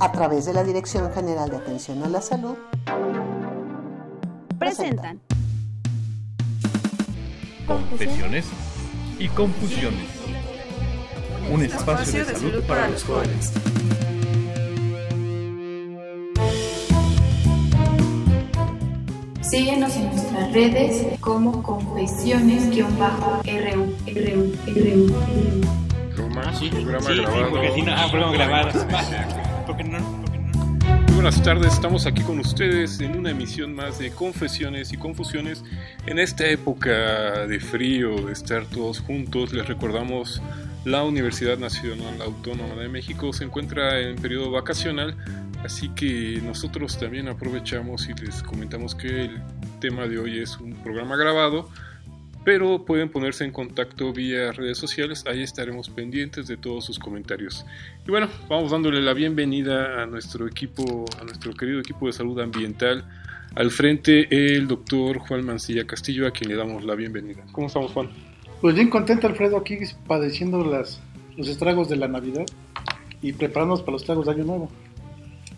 A través de la Dirección General de Atención a la Salud, presentan Confesiones y Confusiones. Un espacio de salud para los jóvenes. Síguenos en nuestras redes como confesiones-ru, RU, RU, RU. Sí, programa grabado. Muy buenas tardes, estamos aquí con ustedes en una emisión más de Confesiones y Confusiones. En esta época de frío, de estar todos juntos, les recordamos la Universidad Nacional Autónoma de México se encuentra en periodo vacacional, así que nosotros también aprovechamos y les comentamos que el tema de hoy es un programa grabado, pero pueden ponerse en contacto vía redes sociales, ahí estaremos pendientes de todos sus comentarios. Y bueno, vamos dándole la bienvenida a nuestro equipo, a nuestro querido equipo de salud ambiental. Al frente el doctor Juan Mancilla Castillo, a quien le damos la bienvenida. ¿Cómo estamos, Juan? Pues bien contento Alfredo aquí padeciendo las, los estragos de la Navidad y preparándonos para los estragos de Año Nuevo.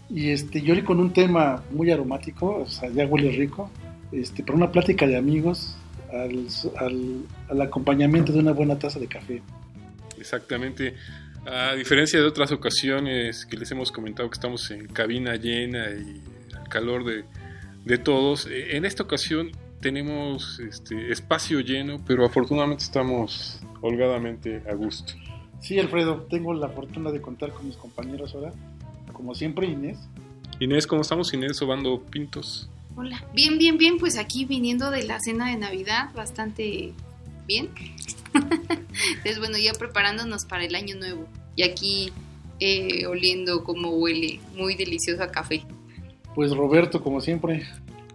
Y este, yo hoy con un tema muy aromático, o sea, ya huele rico, este, para una plática de amigos al, al, al acompañamiento de una buena taza de café. Exactamente. A diferencia de otras ocasiones que les hemos comentado que estamos en cabina llena y al calor de, de todos, eh, en esta ocasión tenemos este, espacio lleno, pero afortunadamente estamos holgadamente a gusto. Sí, Alfredo, tengo la fortuna de contar con mis compañeros ahora, como siempre Inés. Inés, ¿cómo estamos? Inés Obando Pintos. Hola. Bien, bien, bien. Pues aquí viniendo de la cena de Navidad, bastante bien. Entonces, bueno, ya preparándonos para el año nuevo. Y aquí eh, oliendo como huele. Muy delicioso a café. Pues Roberto, como siempre.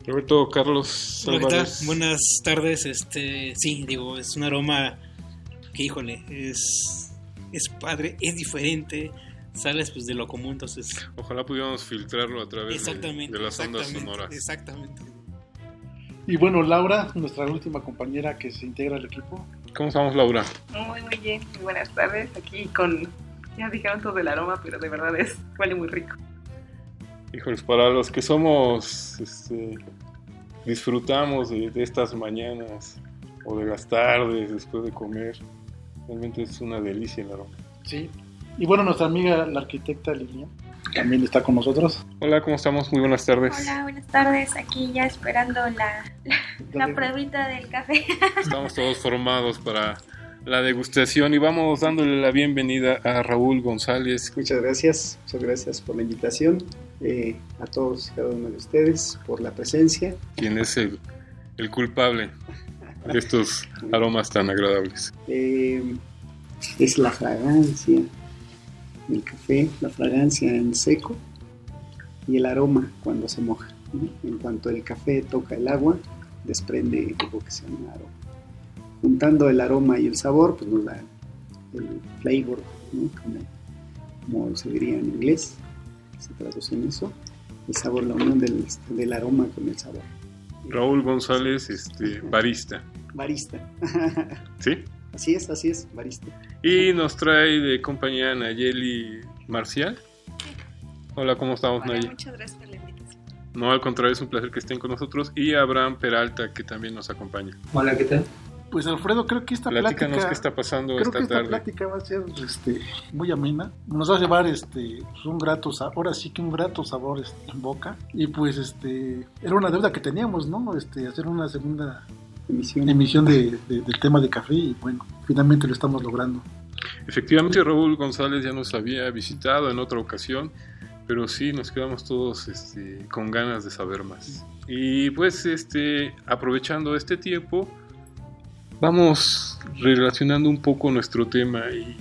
Roberto Carlos. Buenas tardes. Este, sí, digo, es un aroma que, híjole, es, es padre, es diferente. Sales pues de lo común, entonces. Ojalá pudiéramos filtrarlo a través de, Exactamente. de las ondas sonoras. Exactamente. Y bueno, Laura, nuestra última compañera que se integra al equipo. ¿Cómo estamos, Laura? Muy, muy bien. Muy buenas tardes. Aquí con. Ya dijeron todo el aroma, pero de verdad es. Huele muy rico. Híjoles, para los que somos, este, disfrutamos de, de estas mañanas o de las tardes después de comer, realmente es una delicia el aroma. Sí. Y bueno, nuestra amiga, la arquitecta Lilian, también está con nosotros. Hola, ¿cómo estamos? Muy buenas tardes. Hola, buenas tardes. Aquí ya esperando la, la, la pruebita del café. Estamos todos formados para la degustación y vamos dándole la bienvenida a Raúl González. Muchas gracias, muchas gracias por la invitación, eh, a todos y cada uno de ustedes por la presencia. quien es el, el culpable de estos aromas tan agradables. Eh, es la fragancia del café, la fragancia en seco y el aroma cuando se moja. ¿no? En cuanto el café toca el agua, desprende algo que se llama aroma. Juntando el aroma y el sabor, pues nos da el flavor, ¿no? como, como se diría en inglés, se traduce en eso. El sabor, la unión del, del aroma con el sabor. Raúl González, este, barista, Barista. ¿sí? Así es, así es, barista. Y nos trae de compañía Nayeli Marcial. Hola, ¿cómo estamos, Hola, Nayeli? muchas gracias por la invitación. No, al contrario, es un placer que estén con nosotros. Y Abraham Peralta, que también nos acompaña. Hola, ¿qué tal? Pues Alfredo, creo que esta Platícanos plática... qué está pasando Creo que esta esta tarde. plática va a ser este, muy amena. Nos va a llevar este, pues, un grato sabor, ahora sí que un grato sabor este, en boca. Y pues este era una deuda que teníamos, ¿no? Este, hacer una segunda Emisión. emisión de, de- del tema de café y bueno, finalmente lo estamos logrando. Efectivamente, Raúl González ya nos había visitado en otra ocasión, pero sí nos quedamos todos este, con ganas de saber más. Y pues, este, aprovechando este tiempo, vamos relacionando un poco nuestro tema y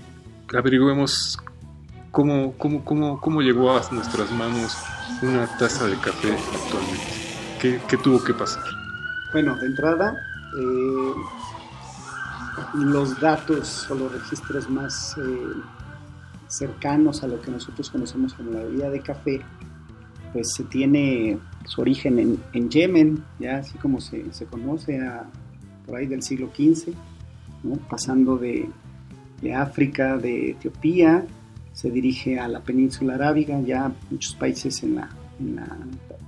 averiguemos ¿Cómo, cómo, cómo, cómo llegó a nuestras manos una taza de café actualmente? ¿Qué, qué tuvo que pasar? Bueno, de entrada, eh, los datos o los registros más eh, cercanos a lo que nosotros conocemos como la bebida de café, pues se tiene su origen en, en Yemen, ya así como se, se conoce por ahí del siglo XV, pasando de, de, África, de Etiopía, se dirige a la península arábiga, ya muchos países en la, en la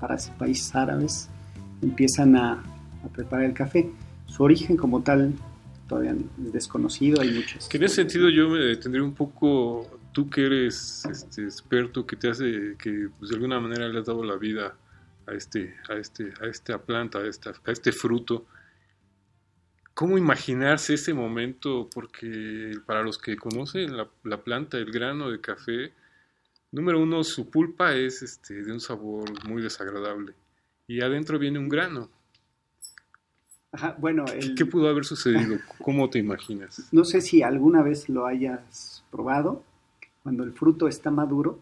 para países árabes empiezan a, a preparar el café. Su origen como tal todavía es desconocido, hay muchos. Que en ese sentido yo me detendría un poco, tú que eres este, experto, que te hace, que pues, de alguna manera le has dado la vida a este, a este, a esta planta, a, esta, a este fruto. ¿Cómo imaginarse ese momento? Porque para los que conocen la, la, planta, el grano de café, número uno, su pulpa es este, de un sabor muy desagradable. Y adentro viene un grano. Ajá, bueno, el... ¿Qué pudo haber sucedido? ¿Cómo te imaginas? No sé si alguna vez lo hayas probado. Cuando el fruto está maduro.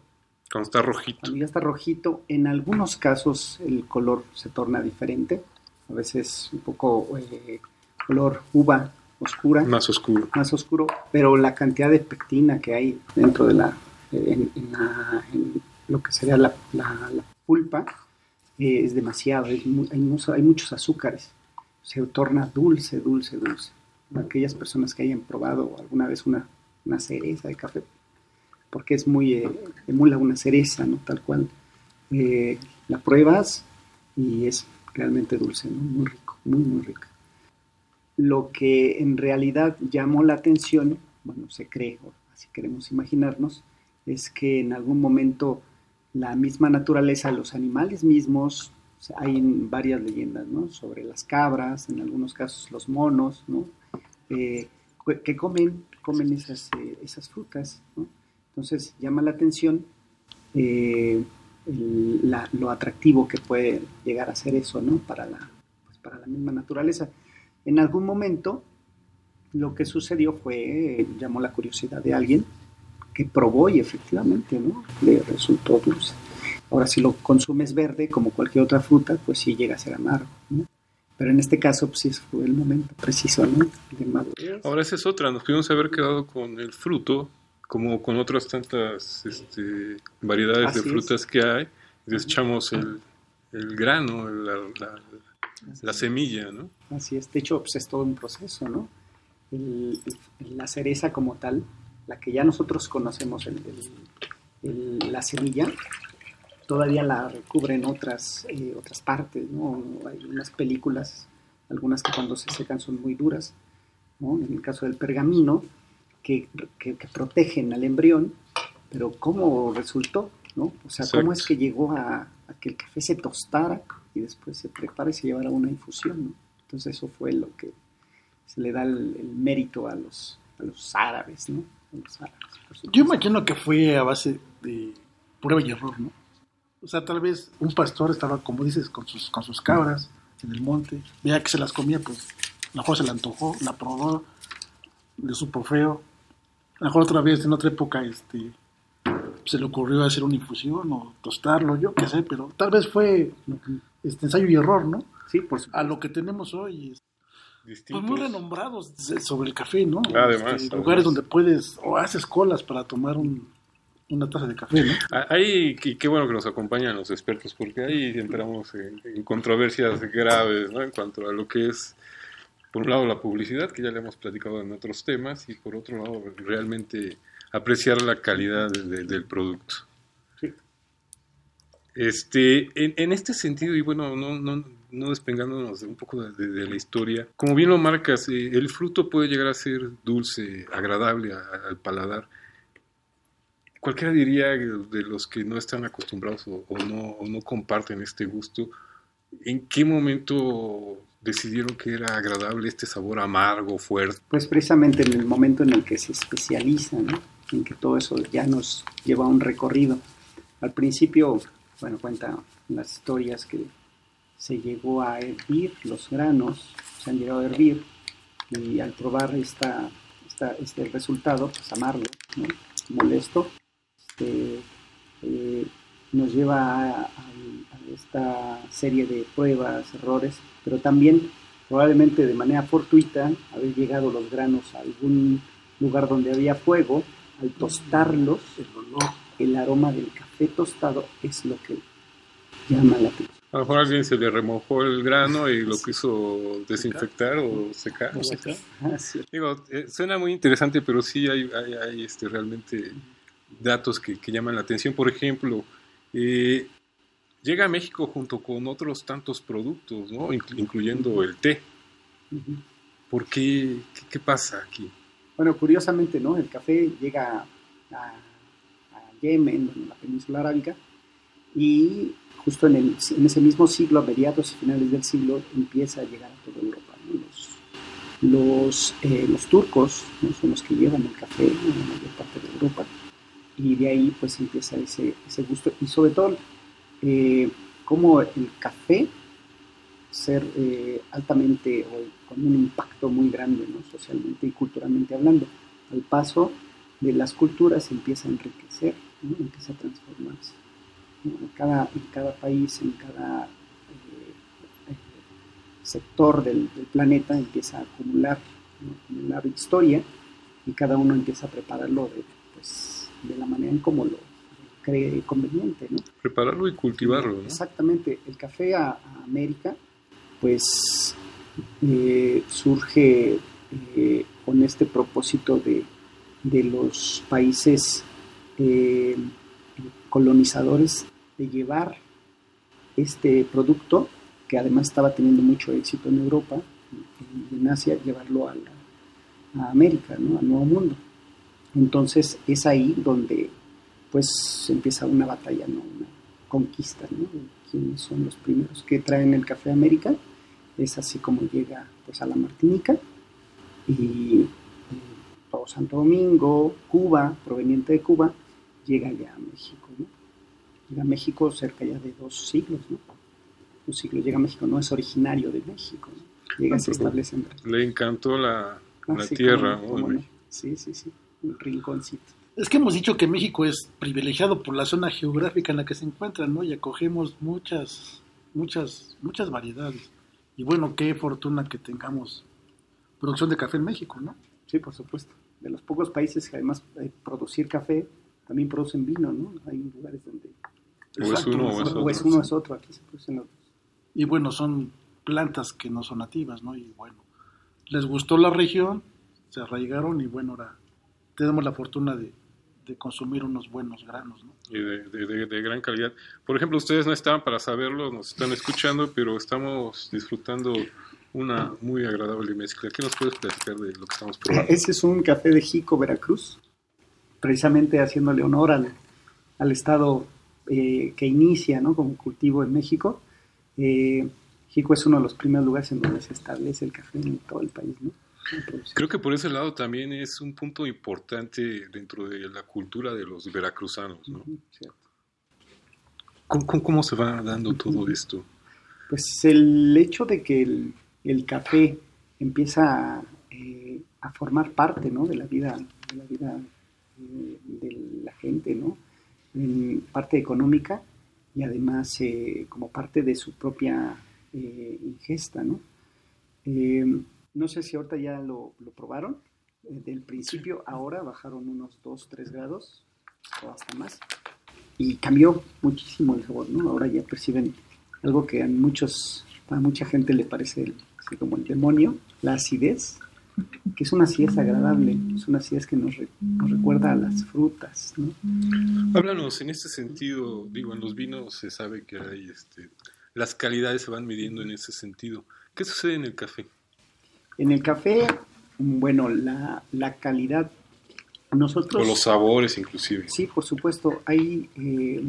Cuando está rojito. Cuando ya está rojito, en algunos casos el color se torna diferente. A veces un poco eh, color uva oscura. Más oscuro. Más oscuro. Pero la cantidad de pectina que hay dentro de la. En, en, la, en lo que sería la, la, la pulpa eh, es demasiado. Hay muchos azúcares se torna dulce, dulce, dulce. Aquellas personas que hayan probado alguna vez una, una cereza de café, porque es muy, eh, emula una cereza, ¿no? Tal cual. Eh, la pruebas y es realmente dulce, ¿no? Muy rico, muy, muy rico. Lo que en realidad llamó la atención, bueno, se cree, o así queremos imaginarnos, es que en algún momento la misma naturaleza, los animales mismos, o sea, hay varias leyendas, ¿no? Sobre las cabras, en algunos casos los monos, ¿no? Eh, que comen, comen esas, eh, esas frutas, ¿no? Entonces llama la atención eh, lo atractivo que puede llegar a ser eso, ¿no? Para la, pues para la misma naturaleza. En algún momento lo que sucedió fue, llamó la curiosidad de alguien que probó y efectivamente, ¿no? Le resultó dulce. Ahora, si lo consumes verde, como cualquier otra fruta, pues sí llega a ser amargo. ¿no? Pero en este caso, pues sí fue el momento preciso ¿no? de madurez. Ahora, esa es otra. Nos pudimos haber quedado con el fruto, como con otras tantas este, variedades Así de frutas es. que hay. Desechamos el, el grano, la, la, la, semilla, ¿no? Así es. De hecho, pues es todo un proceso, ¿no? El, la cereza como tal, la que ya nosotros conocemos, la semilla, todavía la recubren otras, eh, otras partes, ¿no? Hay unas películas, algunas que cuando se secan son muy duras, ¿no? En el caso del pergamino, que, que, que protegen al embrión, pero ¿cómo resultó? ¿no? O sea, ¿cómo es que llegó a, a, que el café se tostara y después se prepara y se llevara una infusión? ¿no? Entonces eso fue lo que se le da el, el mérito a los, a los árabes, ¿no? A los árabes, Yo imagino que fue a base de prueba y error, ¿no? O sea, tal vez un pastor estaba, como dices, con sus, con sus cabras en el monte, veía que se las comía, pues a lo mejor se la antojó, la probó, le supo feo. A lo mejor otra vez, en otra época, este, se le ocurrió hacer una infusión o tostarlo, yo qué sé, pero tal vez fue este, ensayo y error, ¿no? Sí, por supuesto. A lo que tenemos hoy. Distintos. Pues muy renombrados sobre el café, ¿no? Además. Este, lugares donde puedes, o haces colas para tomar un, una taza de café, ¿no? Ahí, y qué bueno que nos acompañan los expertos, porque ahí entramos en, en, controversias graves, ¿no? En cuanto a lo que es, por un lado, la publicidad, que ya le hemos platicado en otros temas, y por otro lado, realmente apreciar la calidad de, de, del producto. Sí. Este, en, en, este sentido, y bueno, no, no, no despegándonos un poco de, de, la historia, como bien lo marcas, eh, el fruto puede llegar a ser dulce, agradable a, al paladar, cualquiera diría de los que no están acostumbrados o, o, no, o, no, comparten este gusto, ¿en qué momento decidieron que era agradable este sabor amargo, fuerte? Pues precisamente en el momento en el que se especializa, ¿no? en que todo eso ya nos lleva a un recorrido. Al principio, bueno, cuenta las historias que se llegó a hervir los granos, se han llegado a hervir, y al probar esta, esta este resultado, pues amarlo, ¿no? molesto, este, eh, nos lleva a, a- a esta serie de pruebas, errores, pero también probablemente de manera fortuita haber llegado los granos a algún lugar donde había fuego, al tostarlos, el aroma del café tostado es lo que llama la atención. A lo mejor alguien se le remojó el grano y lo quiso desinfectar o secar. O secar. Ah, sí. Digo, eh, suena muy interesante, pero sí hay, hay, hay, este, realmente datos que, que llaman la atención. Por ejemplo, eh, llega a México junto con otros tantos productos, ¿no? Inclu- incluyendo el té. ¿Por qué? ¿Qué, qué pasa aquí? Bueno, curiosamente, ¿no? El café llega a, a Yemen, en la península arábica, y justo en, el- en ese mismo siglo, a mediados y finales del siglo, empieza a llegar a toda Europa. ¿no? Los, los, eh, los turcos ¿no? son los que llevan el café en la mayor parte de Europa, y de ahí pues empieza ese, ese gusto, y sobre todo, eh, como el café ser eh, altamente o con un impacto muy grande ¿no? socialmente y culturalmente hablando. Al paso de las culturas empieza a enriquecer, empieza a transformarse. ¿no? En, cada, en cada país, en cada eh, sector del, planeta empieza a acumular, acumular historia y cada uno empieza a prepararlo de, pues, de la manera en como lo cree conveniente. ¿no? Prepararlo y cultivarlo, ¿no? Exactamente, el café a, a América, pues eh, surge eh, con este propósito de, de los países eh, colonizadores de llevar este producto, que además estaba teniendo mucho éxito en Europa y en Asia, llevarlo a, la- a América, ¿no? al Nuevo Mundo. Entonces es ahí donde pues empieza una batalla, ¿no? una conquista, ¿no? de quiénes son los primeros que traen el café a América. Es así como llega pues, a la Martinica y eh, todo Santo Domingo, Cuba, proveniente de Cuba, llega ya a México. ¿no? Llega a México cerca ya de dos siglos, ¿no? Un siglo llega a México, no es originario de México. ¿no? Llega y se establece en. Le encantó la, Ah, la sí, tierra, no. Sí, sí, sí, un rinconcito. Es que hemos dicho que México es privilegiado por la zona geográfica en la que se encuentra, ¿no? Y acogemos muchas, muchas, muchas variedades. Y bueno, qué fortuna que tengamos producción de café en México, ¿no? Sí, por supuesto. De los pocos países que además de producir café, también producen vino, ¿no? Hay lugares donde... O es Exacto, uno o es exacto. O es uno o es otro, aquí se producen los dos. Y bueno, son plantas que no son nativas, ¿no? Y bueno, les gustó la región, se arraigaron y bueno, ahora tenemos la fortuna de, de consumir unos buenos granos, ¿no? y de, de- de- de gran calidad. Por ejemplo, ustedes no estaban para saberlo, nos están escuchando, pero estamos disfrutando una muy agradable mezcla. ¿Qué nos puedes platicar de lo que estamos probando? Ese es un café de Jico, Veracruz, precisamente haciéndole honor al, al estado eh, que inicia ¿no? como cultivo en México. Eh, Jico es uno de los primeros lugares en donde se establece el café en todo el país. ¿no? Creo que por ese lado también es un punto importante dentro de la cultura de los veracruzanos, ¿no? ¿Cómo, cómo- cómo se va dando todo esto? Pues el hecho de que el, el café empieza a, eh, a formar parte ¿no? de la vida, de la vida eh, de la gente, ¿no? En parte económica y además eh, como parte de su propia ingesta, ¿no? No sé si ahorita ya lo, lo probaron. Eh, del principio ahora bajaron unos 2, 3 grados o hasta más y cambió muchísimo el sabor, ¿no? Ahora ya perciben algo que a muchos, a mucha gente le parece así como el demonio, la acidez, que es una acidez agradable, es una acidez que nos, nos recuerda a las frutas, ¿no? Háblanos en este sentido, digo, en los vinos se sabe que hay, este, las calidades se van midiendo en ese sentido. ¿Qué sucede en el café? En el café, bueno, la, la calidad, nosotros... O los sabores inclusive. Sí, por supuesto. Hay, eh,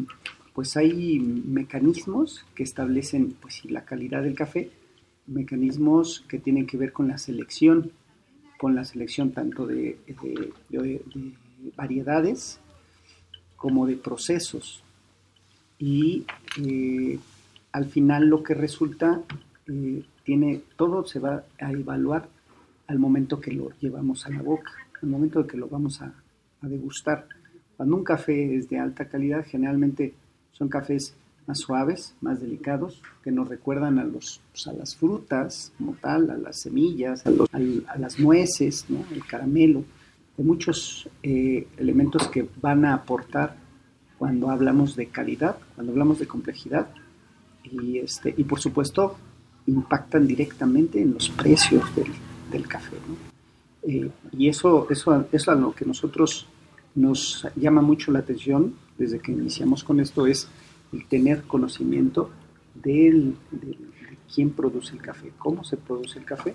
pues hay mecanismos que establecen pues, la calidad del café, mecanismos que tienen que ver con la selección, con la selección tanto de, de- de- de variedades como de procesos. Y eh, al final lo que resulta, eh, tiene, todo se va a evaluar al momento que lo llevamos a la boca, al momento de que lo vamos a, a degustar. Cuando un café es de alta calidad, generalmente son cafés más suaves, más delicados, que nos recuerdan a, los, pues, a las frutas como tal, a las semillas, a, los, a, las nueces, ¿no? el caramelo, de muchos eh, elementos que van a aportar cuando hablamos de calidad, cuando hablamos de complejidad y, este, y por supuesto impactan directamente en los precios del, del café. ¿no? Eh, y eso, eso, es lo que nosotros nos llama mucho la atención desde que iniciamos con esto, es el tener conocimiento del, de quién produce el café, cómo se produce el café,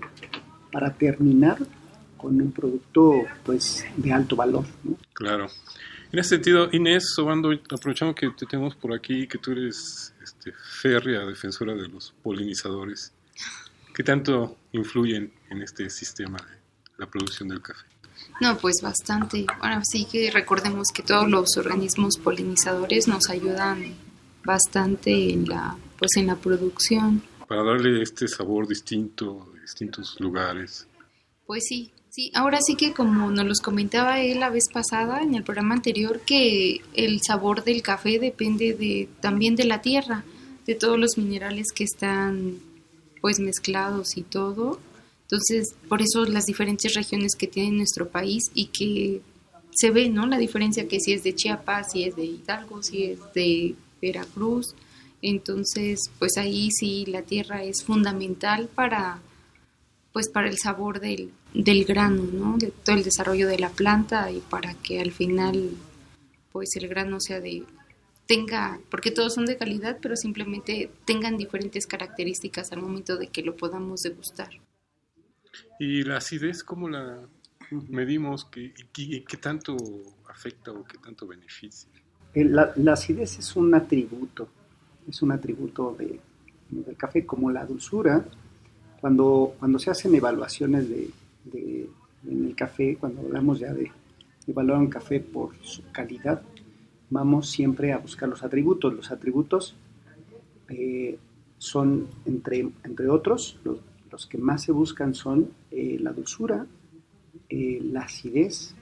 para terminar con un producto pues de alto valor. Claro. En ese sentido, Inés Sobando, aprovechando que te tenemos por aquí, que tú eres este, férrea defensora de los polinizadores, ¿qué tanto influyen en este sistema de la producción del café? No, pues bastante. Bueno, sí que recordemos que todos los organismos polinizadores nos ayudan bastante en la, pues en la producción. Para darle este sabor distinto de distintos lugares. Pues sí, sí. Ahora sí que como nos los comentaba él la vez pasada en el programa anterior, que el sabor del café depende de también de la tierra, de todos los minerales que están pues mezclados y todo. Entonces, por eso las diferentes regiones que tiene nuestro país y que se ve, ¿no? La diferencia que si es de Chiapas, si es de Hidalgo, si es de Veracruz. Entonces, pues ahí sí la tierra es fundamental para pues para el sabor del, del grano, ¿no? De todo el desarrollo de la planta y para que al final pues el grano sea de tenga, porque todos son de calidad, pero simplemente tengan diferentes características al momento de que lo podamos degustar. ¿Y la acidez cómo la medimos? ¿Qué, qué, tanto afecta o qué tanto beneficia? La, acidez es un atributo, es un atributo de, del café, como la dulzura. Cuando, cuando se hacen evaluaciones de, en el café, cuando hablamos ya de evaluar un café por su calidad, vamos siempre a buscar los atributos. Los atributos eh, son, entre, entre otros, los, los que más se buscan son eh, la dulzura, eh, la acidez,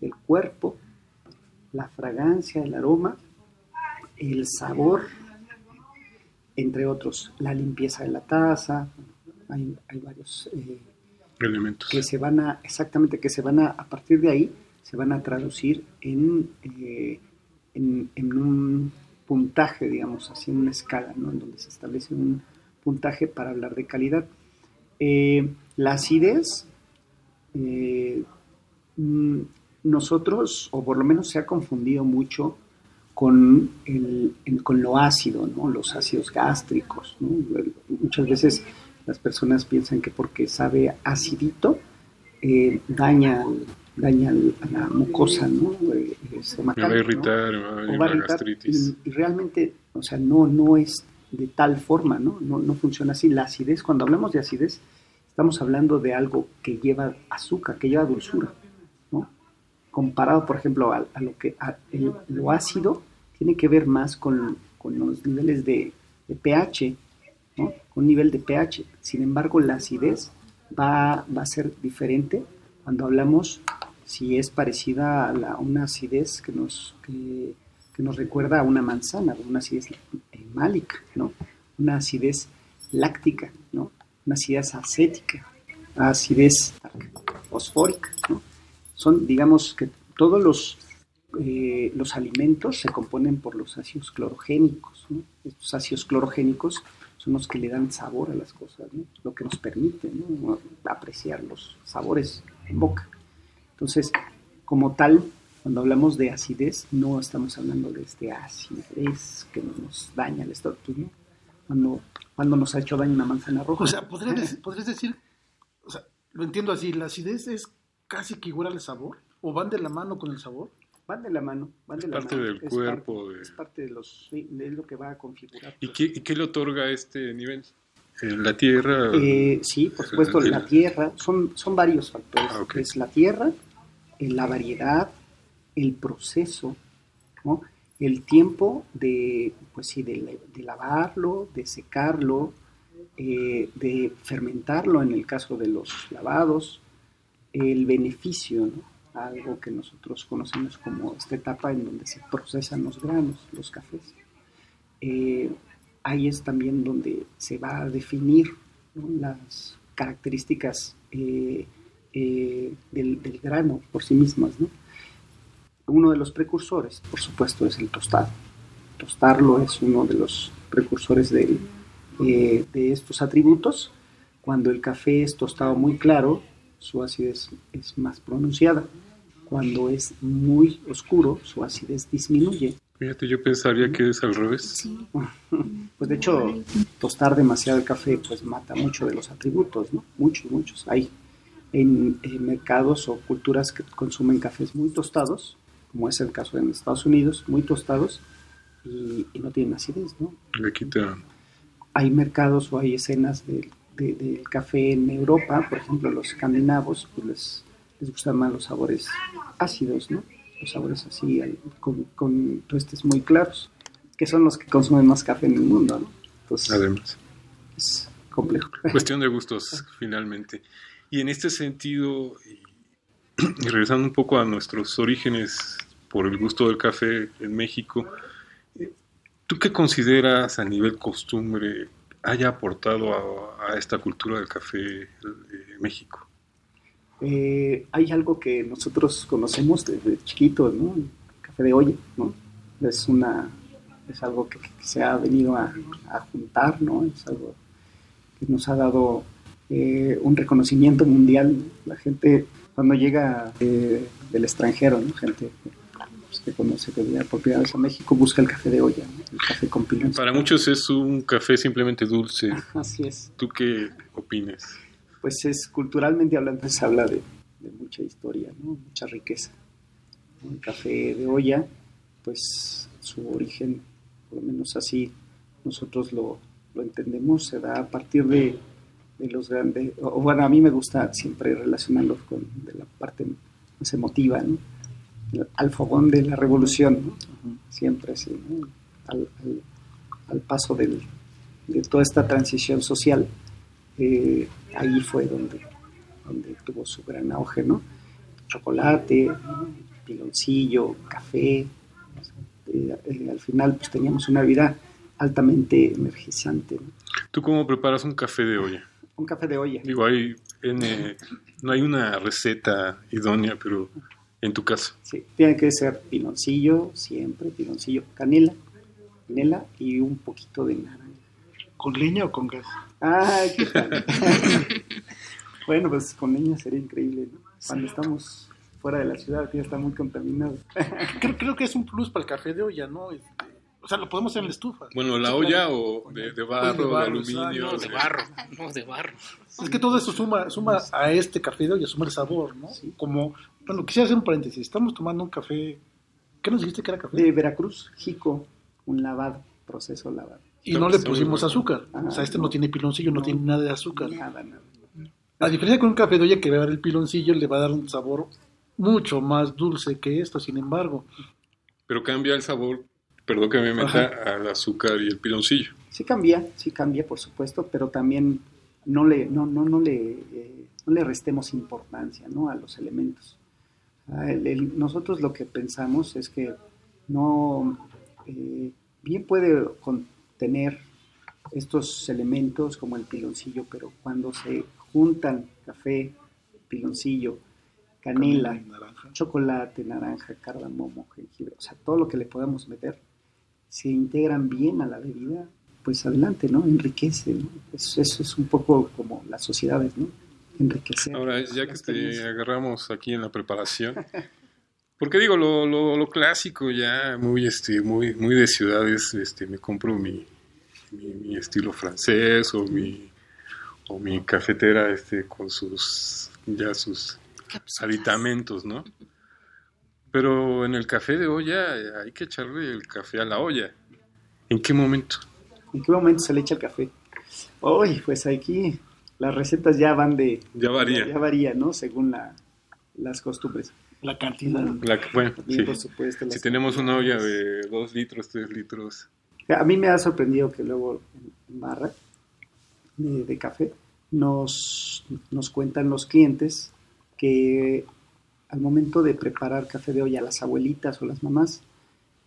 el cuerpo, la fragancia, el aroma, el sabor, entre otros, la limpieza de la taza, hay, varios eh, que se van a, exactamente, que se van a, a partir de ahí, se van a traducir en, en, en, un puntaje, digamos así, en una escala, ¿no? en donde se establece un puntaje para hablar de calidad. Eh, la acidez, eh, mm, nosotros, o por lo menos se ha confundido mucho con, el, con lo ácido, ¿no? los ácidos gástricos. Muchas veces las personas piensan que porque sabe acidito, eh, daña, daña a la mucosa ¿no? estomacal. va a irritar, va a gastritis. Y, y, realmente, o sea, no, no es de tal forma, ¿no? ¿no? No funciona así. La acidez, cuando hablamos de acidez, estamos hablando de algo que lleva azúcar, que lleva dulzura, ¿no? Comparado, por ejemplo, a, lo que lo ácido tiene que ver más con, con los niveles de, pH. Un nivel de pH. Sin embargo, la acidez va, va a ser diferente cuando hablamos si es parecida a la, una acidez que nos, que, nos recuerda a una manzana, una acidez málica, ¿no? Una acidez láctica, ¿no? Una acidez acética, acidez fosfórica, ¿no? Son, digamos, que todos los, eh, los alimentos se componen por los ácidos clorogénicos, ¿no? Estos ácidos clorogénicos son los que le dan sabor a las cosas. Lo que nos permite. Apreciar los sabores en boca. Entonces, como tal, cuando hablamos de acidez, no estamos hablando de este acidez que nos daña el estado ¿no? Cuando, cuando nos ha hecho daño una manzana roja. O sea, ¿podrías, decir, o sea, lo entiendo así, la acidez es casi que igual al sabor, o van de la mano con el sabor. Van de la mano, van de es la parte del cuerpo. Es parte de los, es lo que va a configurar. ¿Y qué, ¿Y qué le otorga este nivel? ¿La tierra? Eh, sí, por supuesto, la tierra, son, son varios factores. Ah, es la tierra, eh, la variedad, el proceso, ¿no? el tiempo de, pues sí, de, lavarlo, de secarlo, eh, de fermentarlo en el caso de los lavados, el beneficio, ¿no? Algo que nosotros conocemos como esta etapa en donde se procesan los granos, los cafés. Eh, ahí es también donde se va a definir las características eh, eh, del, grano por sí mismas. Uno de los precursores, por supuesto, es el tostado. Tostarlo es uno de los precursores de, de estos atributos. Cuando el café es tostado muy claro, su acidez es más pronunciada. Cuando es muy oscuro, su acidez disminuye. Fíjate, yo pensaría que es al revés. Pues de hecho, tostar demasiado el café pues mata mucho de los atributos, ¿no? Muchos, muchos. Hay en, mercados o culturas que consumen cafés muy tostados, como es el caso en Estados Unidos, muy tostados y, no tienen acidez, ¿no? Le quitan. Hay mercados o hay escenas del café en Europa, por ejemplo, los escandinavos, pues les, les gustan más los sabores ácidos, ¿no? los sabores así, con, con tuestes muy claros, que son los que consumen más café en el mundo. ¿no? Entonces, Además. Es complejo. Cuestión de gustos, finalmente. Y en este sentido, y regresando un poco a nuestros orígenes por el gusto del café en México, ¿tú qué consideras a nivel costumbre haya aportado a, esta cultura del café México? Eh, hay algo que nosotros conocemos desde chiquitos, ¿no? El café de olla, ¿no? Es una es algo que, se ha venido a, juntar, ¿no? Es algo que nos ha dado eh, un reconocimiento mundial. La gente cuando llega eh, del extranjero, ¿no? Gente pues, que conoce que viene por primera vez a México busca el café de olla, el café con pilón. Para muchos es un café simplemente dulce. Así es. ¿Tú qué opinas? pues es culturalmente hablando, se habla de, mucha historia, mucha riqueza. El café de olla, pues su origen, por lo menos así nosotros lo, entendemos, se da a partir de, los grandes, o, bueno, a mí me gusta siempre relacionarlo con la parte más emotiva, ¿no? Al fogón de la revolución, siempre así, al, paso de toda esta transición social eh, ahí fue donde, donde tuvo su gran auge, ¿no? Chocolate, piloncillo, café. Eh, eh, al final pues teníamos una vida altamente energizante. ¿Tú cómo preparas un café de olla? Un café de olla. Digo, hay no hay una receta idónea, pero en tu caso. Sí, tiene que ser piloncillo, siempre piloncillo, canela, canela y un poquito de naranja. ¿Con leña o con gas? Ay, qué tal. bueno, pues con leña sería increíble, ¿no? Cuando estamos fuera de la ciudad, que ya está muy contaminado. creo, creo que es un plus para el café de olla, ¿no? Este, o sea, lo podemos hacer en la estufa. Bueno, la olla o de, barro, de, aluminio. No, de barro, no, de barro. Es que todo eso suma, suma a este café de olla, suma el sabor, ¿no? Como, bueno, quisiera hacer un paréntesis. Estamos tomando un café. ¿Qué nos dijiste que era café? De Veracruz, Jico, un lavado, proceso lavado. Y no le pusimos azúcar. o sea, este no, tiene piloncillo, no, tiene nada de azúcar. Nada, nada. A diferencia con un café de olla que va a dar el piloncillo, le va a dar un sabor mucho más dulce que esto, sin embargo. Pero cambia el sabor, perdón que me meta, al azúcar y el piloncillo. Sí cambia, sí cambia, por supuesto, pero también no le, no, no, no le, eh, no le restemos importancia ¿no? a los elementos. nosotros lo que pensamos es que no, eh, bien puede tener estos elementos como el piloncillo, pero cuando se juntan café, piloncillo, canela, chocolate, naranja, cardamomo, jengibre, o sea, todo lo que le podamos meter, se integran bien a la bebida, pues adelante, ¿no? Enriquece, ¿no? Eso, es un poco como las sociedades, ¿no? Enriquecer. Ahora, ya que te agarramos aquí en la preparación, porque digo, lo, lo, clásico ya, muy, este, muy, muy de ciudades, este, me compro mi, mi, estilo francés o mi, o mi cafetera este, con sus, ya sus aditamentos, ¿no? Pero en el café de olla hay que echarle el café a la olla. ¿En qué momento? ¿En qué momento se le echa el café? Uy, pues aquí las recetas ya van de... Ya varía. Ya, varía, ¿no? Según la, las costumbres. La cantidad. bueno, sí. Si tenemos una olla de 2 litros, 3 litros. A mí me ha sorprendido que luego en barra de, café nos, nos cuentan los clientes que al momento de preparar café de olla, las abuelitas o las mamás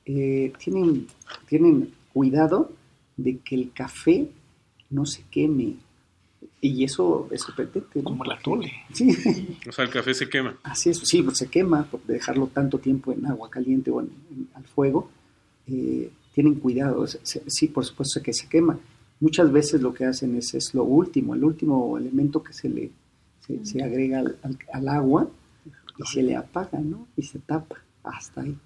eh, tienen, tienen cuidado de que el café no se queme. Y eso es sorprendente. Como la tole. Sí. O sea, el café se quema. Así es, sí, pues se quema por dejarlo tanto tiempo en agua caliente o en, en- al fuego. Eh, tienen cuidado, sí, por supuesto que se quema. Muchas veces lo que hacen es, es lo último, el último elemento que se le se, se agrega al, al- al agua y se le apaga, ¿no? Y se tapa hasta ahí.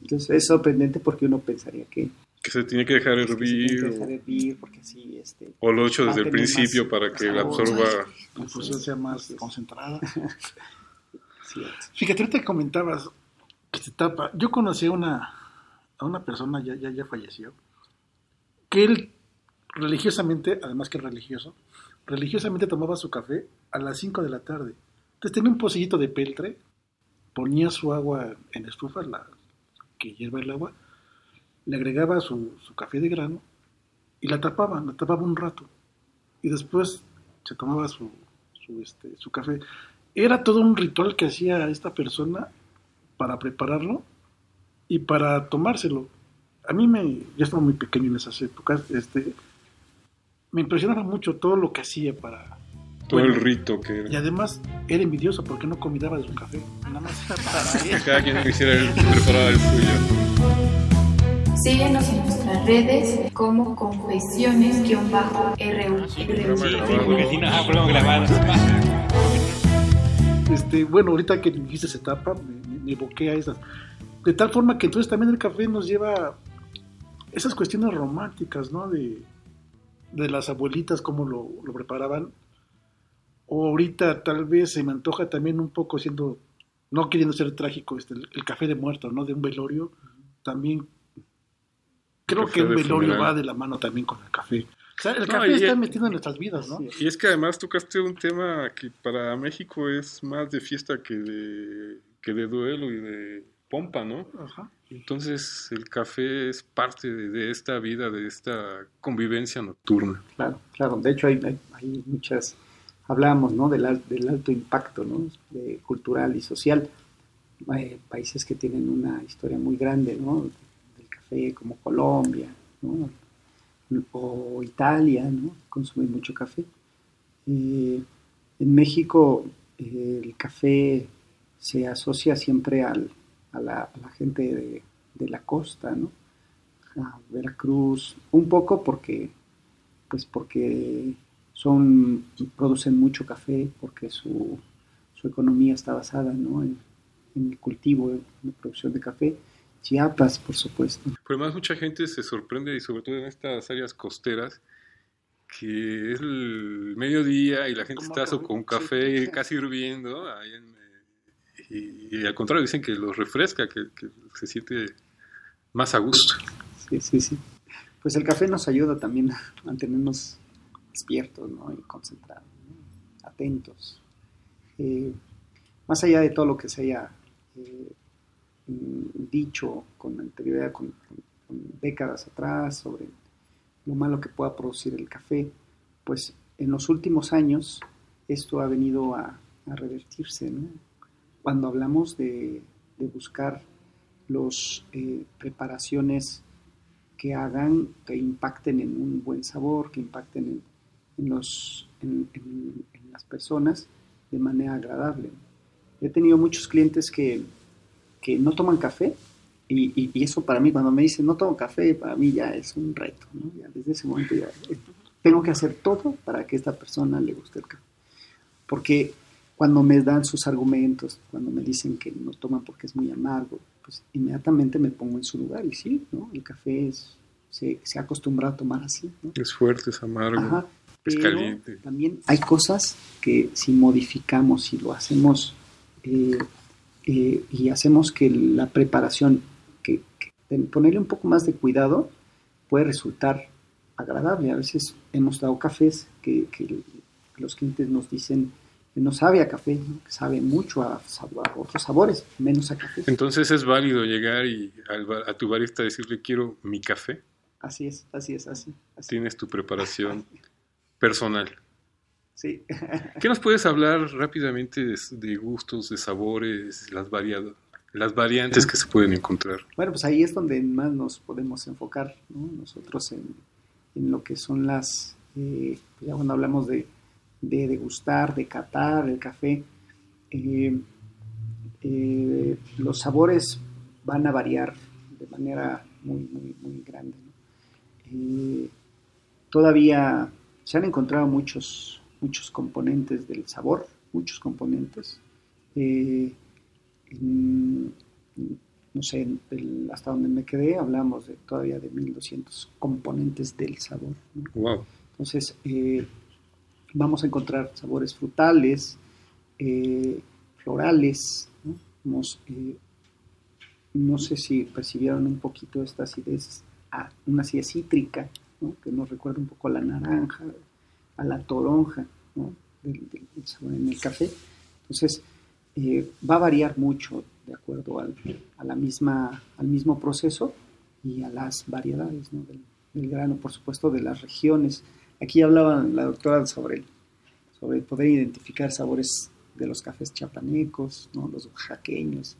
Entonces es sorprendente porque uno pensaría que, Que se tiene que dejar que se tiene que hervir. dejar hervir porque así este, O lo hecho desde el principio más- para que la absorba. La infusión sea más concentrada. Fíjate, ahorita comentabas que se tapa. Yo conocí a una, a una persona, ya, ya, ya falleció, que él religiosamente, además que religioso, religiosamente tomaba su café a las 5 de la tarde. Entonces tenía un pocillito de peltre, ponía su agua en estufa, la, que hierva el agua, le agregaba su, su café de grano y la tapaba, la tapaba un rato. Y después se tomaba su, su, este, su café. Era todo un ritual que hacía esta persona para prepararlo y para tomárselo. A mí me, yo estaba muy pequeño en esas épocas, este, me impresionaba mucho todo lo que hacía para... Todo bueno, el rito que Y era. además era envidioso porque no convidaba de su café, nada más era para él. cada quien quisiera el, preparar el suyo. Síguenos en nuestras redes como confesiones-ru. Porque si no, ah, grabado. Este, bueno, ahorita que dijiste esa etapa, me, me- me evoqué a esas. De tal forma que entonces también el café nos lleva esas cuestiones románticas, ¿no? De, de las abuelitas, cómo lo, lo preparaban. O ahorita tal vez se me antoja también un poco siendo, no queriendo ser trágico, este, el, el café de muerto, ¿no? De un velorio. También creo que de velorio funeral. va de la mano también con el café. O sea, el café está el- metido en nuestras vidas, ¿no? Y es que además tocaste un tema que para México es más de fiesta que de, que de duelo y de pompa, ¿no? Ajá. Entonces el café es parte de, de esta vida, de esta convivencia nocturna. Claro, claro. De hecho, hay, hay, hay muchas. Hablábamos ¿no? del, del alto impacto ¿no? cultural y social. Hay países que tienen una historia muy grande ¿no? del café, como Colombia ¿no? o Italia, ¿no? consumen mucho café. Eh, en México, eh, el café se asocia siempre al- a, la, a la gente de, de la costa, ¿no? a Veracruz, un poco porque pues porque son producen mucho café porque su, su economía está basada ¿no? en, en el cultivo en la producción de café Chiapas por supuesto Pero además mucha gente se sorprende y sobre todo en estas áreas costeras que es el mediodía y la gente está café, con sí. café casi hirviendo ahí en- y, y al contrario dicen que los refresca, que, que se siente más a gusto. sí sí sí pues el café nos ayuda también a mantenernos despiertos ¿no? y concentrados atentos Eh, más allá de todo lo que se haya eh, dicho con anterioridad, con, décadas atrás, sobre lo malo que pueda producir el café, pues en los últimos años esto ha venido a, revertirse. ¿no? Cuando hablamos de, de buscar las preparaciones que hagan, que impacten en un buen sabor, que impacten en, en los, en, en- en las personas de manera agradable. He tenido muchos clientes que, que no toman café y, y- y eso para mí, cuando me dicen no tomo café, para mí ya es un reto. ¿no? Ya desde ese momento ya eh, tengo que hacer todo para que a esta persona le guste el café. Porque cuando me dan sus argumentos, cuando me dicen que no toman porque es muy amargo, pues inmediatamente me pongo en su lugar y sí, ¿no? El café es, se, se ha acostumbrado a tomar así, ¿no? Es fuerte, es amargo, Ajá, pero también hay cosas que si modificamos, si lo hacemos eh, eh, y hacemos que la preparación, que, ponerle un poco más de cuidado, puede resultar agradable. A veces hemos dado cafés que, que los clientes nos dicen que no sabe a café, ¿no? que sabe mucho a, otros sabores, menos a café. Entonces es válido llegar y al bar- a tu barista decirle quiero mi café. Así es, así es, así. así. Tienes tu preparación personal. Sí. ¿Qué nos puedes hablar rápidamente de, de gustos, de sabores, las, variadas, las variantes que se pueden encontrar? Bueno, pues ahí es donde más nos podemos enfocar, ¿no? Nosotros en, en lo que son las, eh, ya cuando hablamos de, de degustar, de catar el café, eh, eh, los sabores van a variar de manera muy, muy, muy grande. ¿no? Todavía se han encontrado muchos, muchos componentes del sabor, muchos componentes. Eh, en- no sé, el- hasta donde me quedé, hablamos de, todavía de 1200 componentes del sabor. ¿no? Wow. Entonces, eh, vamos a encontrar sabores frutales, eh, florales, ¿no? Vamos, eh, no sé si percibieron un poquito esta acidez, a una acidez cítrica, ¿no? que nos recuerda un poco a la naranja, a la toronja, ¿no? del, del- sabor en el café. Entonces, eh, va a variar mucho de acuerdo al, a la misma, al mismo proceso y a las variedades ¿no? del, del grano, por supuesto, de las regiones. Aquí hablaba la doctora sobre, sobre poder identificar sabores de los cafés chapanecos, ¿no? los oaxaqueños.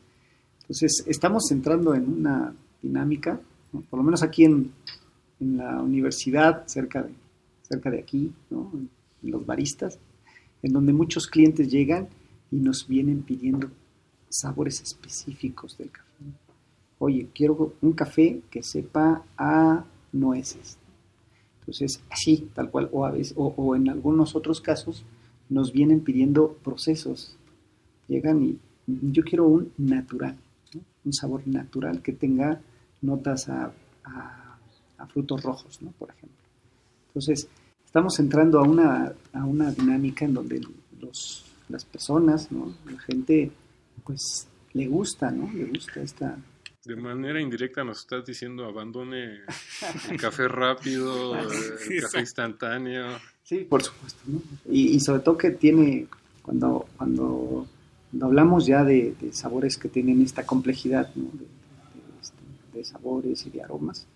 Entonces, estamos entrando en una dinámica, ¿no? por lo menos aquí en, en la universidad, cerca de, cerca de aquí, en, los baristas, en donde muchos clientes llegan y nos vienen pidiendo sabores específicos del café. Oye, quiero un café que sepa a nueces. Entonces, así, tal cual, o, a veces, o, en algunos otros casos, nos vienen pidiendo procesos. Llegan y yo quiero un natural, un sabor natural que tenga notas a- a frutos rojos, ¿no? por ejemplo. Entonces, estamos entrando a una, a una dinámica en donde los, las personas, ¿no? la gente, pues le gusta, ¿no? Le gusta esta, De manera indirecta nos estás diciendo abandone el café rápido, el café instantáneo. Sí, por supuesto. ¿no? Y, y sobre todo que tiene, cuando, cuando, cuando hablamos ya de, de sabores que tienen esta complejidad ¿no? de, de- este, de sabores y de aromas,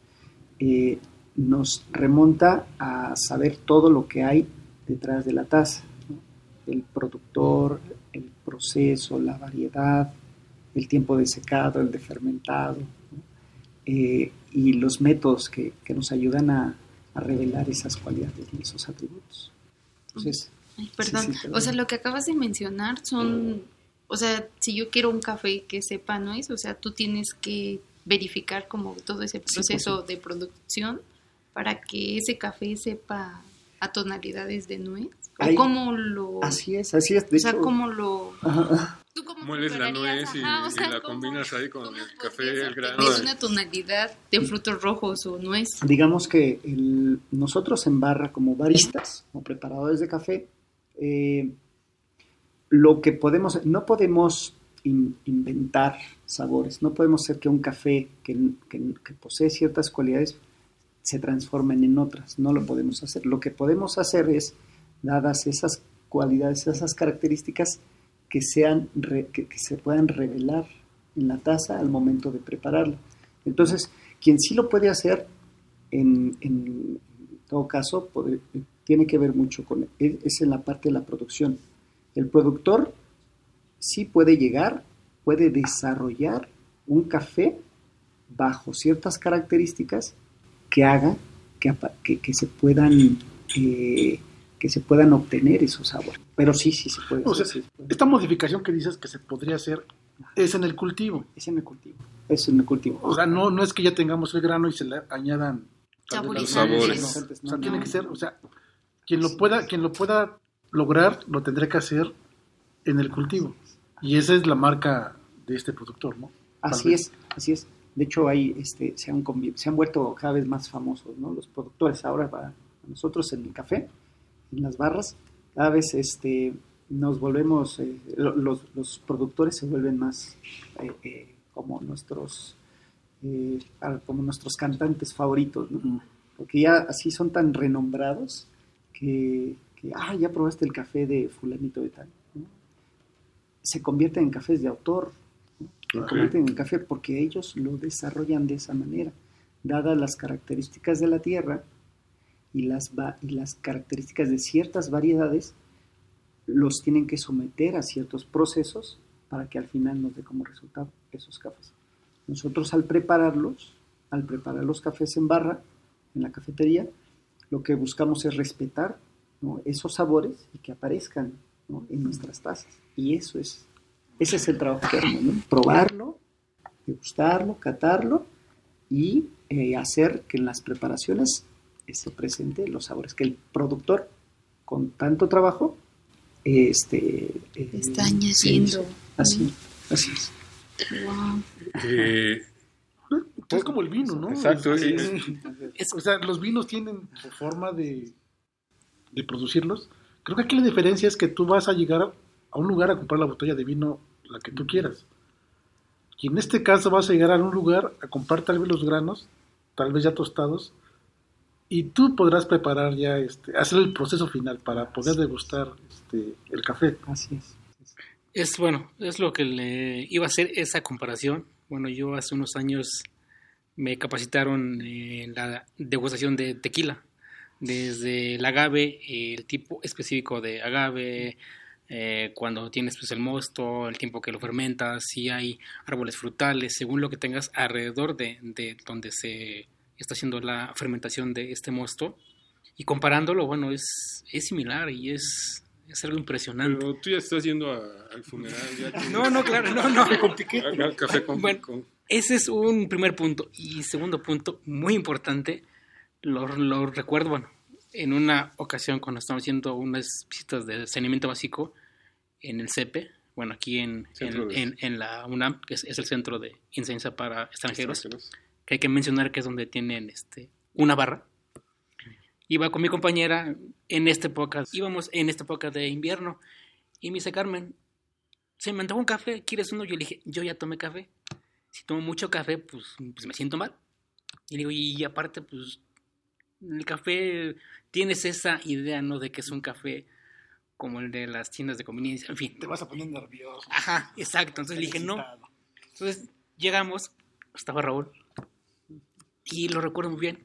eh, nos remonta a saber todo lo que hay detrás de la taza. ¿no? El productor, el proceso, la variedad, el tiempo de secado, el de fermentado, ¿no? Eh, y los métodos que, que nos ayudan a, a revelar esas cualidades y esos atributos. Entonces, Ay, perdón. Sí, sí, perdón. O sea, lo que acabas de mencionar son, o sea, si yo quiero un café que sepa nuez, o sea, tú tienes que verificar como todo ese proceso de producción para que ese café sepa a tonalidades de nuez. ¿O Ahí- cómo lo... así es, así es. De o sea, hecho, cómo lo... Ajá. Mueles la nuez y, Ajá, o y sea, la ¿cómo- combinas ahí con el café, el grano. Tener una tonalidad de frutos rojos o nuez. digamos que el- nosotros en barra como baristas o preparadores de café, eh, lo que podemos, no podemos in- inventar sabores, no podemos hacer que un café que, que- posee ciertas cualidades se transformen en otras, no lo podemos hacer. Lo que podemos hacer es, dadas esas cualidades, esas características, que, sean re- que, se puedan revelar en la taza al momento de prepararla. Entonces, quien sí lo puede hacer, en, en todo caso, tiene que ver mucho con, es en la parte de la producción. El productor sí puede llegar, puede desarrollar un café bajo ciertas características que haga que, apa- que, que se puedan eh, que se puedan obtener esos sabores. Pero sí, sí se puede. O hacer, sea, sí se puede. esta modificación que dices que se podría hacer es en el cultivo. Es en el cultivo. Es en el cultivo. O sea, no, no es que ya tengamos el grano y se le añadan nueces, Saborizantes, no. O sea, no, tiene no. que ser, o sea, quien lo pueda, quien lo pueda lograr, lo tendrá que hacer en el cultivo. Y esa es la marca de este productor, ¿no? Así es, así es. De hecho, ahí este, se, han, se han vuelto cada vez más famosos, ¿no? Los productores ahora, para nosotros en el café, en las barras, cada vez este, nos volvemos, eh, lo- los, los productores se vuelven más eh, eh, como nuestros como nuestros cantantes favoritos, ¿no? Porque ya así son tan renombrados que, que, ah, ya probaste el café de fulanito de tal. Se convierten en cafés de autor, se convierten en café porque ellos lo desarrollan de esa manera, dadas las características de la tierra y las, va- y las características de ciertas variedades los tienen que someter a ciertos procesos para que al final nos dé como resultado esos cafés. Nosotros al prepararlos, al preparar los cafés en barra, en la cafetería, lo que buscamos es respetar esos sabores y que aparezcan en nuestras tazas. Y eso es, ese es el trabajo que hacemos, probarlo, degustarlo, catarlo y eh, hacer que en las preparaciones se presente los sabores que el productor con tanto trabajo este eh, está añadiendo así así es wow. Eh, es como el vino, ¿no? Exacto. o sea, los vinos tienen forma de, de producirlos. Creo que aquí la diferencia es que tú vas a llegar a un lugar a comprar la botella de vino, la que tú quieras. Y en este caso vas a llegar a un lugar a comprar tal vez los granos, tal vez ya tostados, y tú podrás preparar ya, este, hacer el proceso final para poder degustar este, el café. Así es. Es bueno, es lo que le iba a hacer esa comparación. Bueno, yo hace unos años me capacitaron en la degustación de tequila, desde el agave, el tipo específico de agave, eh, cuando tienes pues el mosto, el tiempo que lo fermentas, si hay árboles frutales, según lo que tengas alrededor de, de donde se está haciendo la fermentación de este mosto. Y comparándolo, bueno, es, es similar y es, es algo impresionante. Pero tú ya estás yendo al funeral. no, no, claro, no, no. Café con, bueno, ese es un primer punto. Y segundo punto, muy importante, lo, lo recuerdo, bueno, en una ocasión cuando estábamos haciendo unas visitas de saneamiento básico en el CEPE, bueno, aquí en, en, en, la UNAM, que es, el centro de enseñanza para extranjeros, que hay que mencionar que es donde tienen este, una barra. Iba con mi compañera en esta época, íbamos en esta época de invierno, y me dice Carmen, se me antojó un café, ¿quieres uno? Yo le dije, yo ya tomé café. Si tomo mucho café, pues, pues me siento mal. Y digo, y aparte, pues el café, tienes esa idea, ¿no? De que es un café como el de las tiendas de conveniencia, en fin. Te vas a poner nervioso. Ajá, exacto. Entonces le dije, no. Entonces llegamos, estaba Raúl, y lo recuerdo muy bien.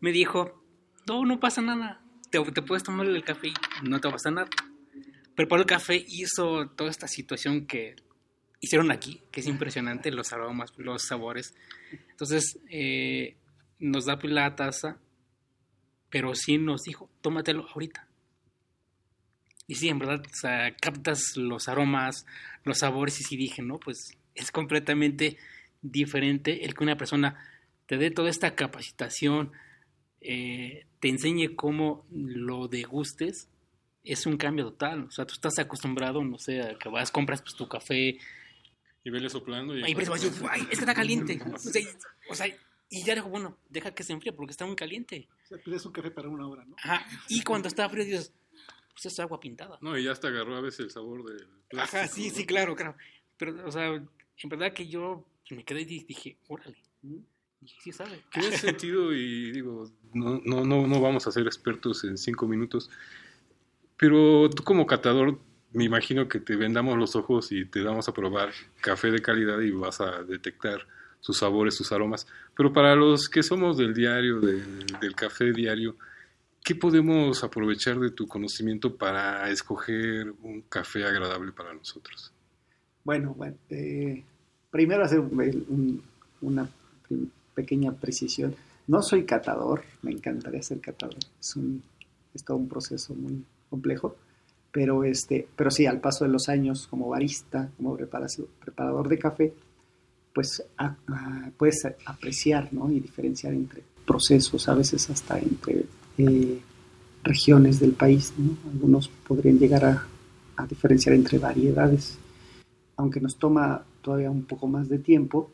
Me dijo, no, no pasa nada. Te, te puedes tomar el café y no te pasa nada. Preparó el café, hizo toda esta situación que hicieron aquí, que es impresionante, los aromas, los sabores. Entonces, eh, nos da la taza pero sí nos dijo, tómatelo ahorita. Y sí, en verdad, o sea, captas los aromas, los sabores, y sí dije, no, pues es completamente diferente el que una persona te dé toda esta capacitación, eh, te enseñe cómo lo degustes, es un cambio total. O sea, tú estás acostumbrado, no sé, a que vas, compras pues, tu café. Y vele soplando. Y ay, pero, ay, es que está caliente. o sea y ya dijo, bueno, deja que se enfríe porque está muy caliente. O sea, pides un café para una hora, ¿no? Ajá. Y cuando está frío dices, pues es agua pintada. No, y ya hasta agarró a veces el sabor del plástico. Ajá, sí, sí, claro, claro. Pero, o sea, en verdad que yo me quedé y dije, órale. sí sabe. Tiene sentido y digo, no, no, no, no vamos a ser expertos en cinco minutos, pero tú como catador me imagino que te vendamos los ojos y te damos a probar café de calidad y vas a detectar sus sabores, sus aromas. Pero para los que somos del diario, del café diario, ¿qué podemos aprovechar de tu conocimiento para escoger un café agradable para nosotros? Bueno, bueno eh, primero hacer una pequeña precisión. No soy catador, me encantaría ser catador. Es, un, es todo un proceso muy complejo pero este pero sí al paso de los años como barista como preparador de café pues puedes apreciar ¿no? y diferenciar entre procesos, a veces hasta entre eh, regiones del país. Algunos podrían llegar a, diferenciar entre variedades, aunque nos toma todavía un poco más de tiempo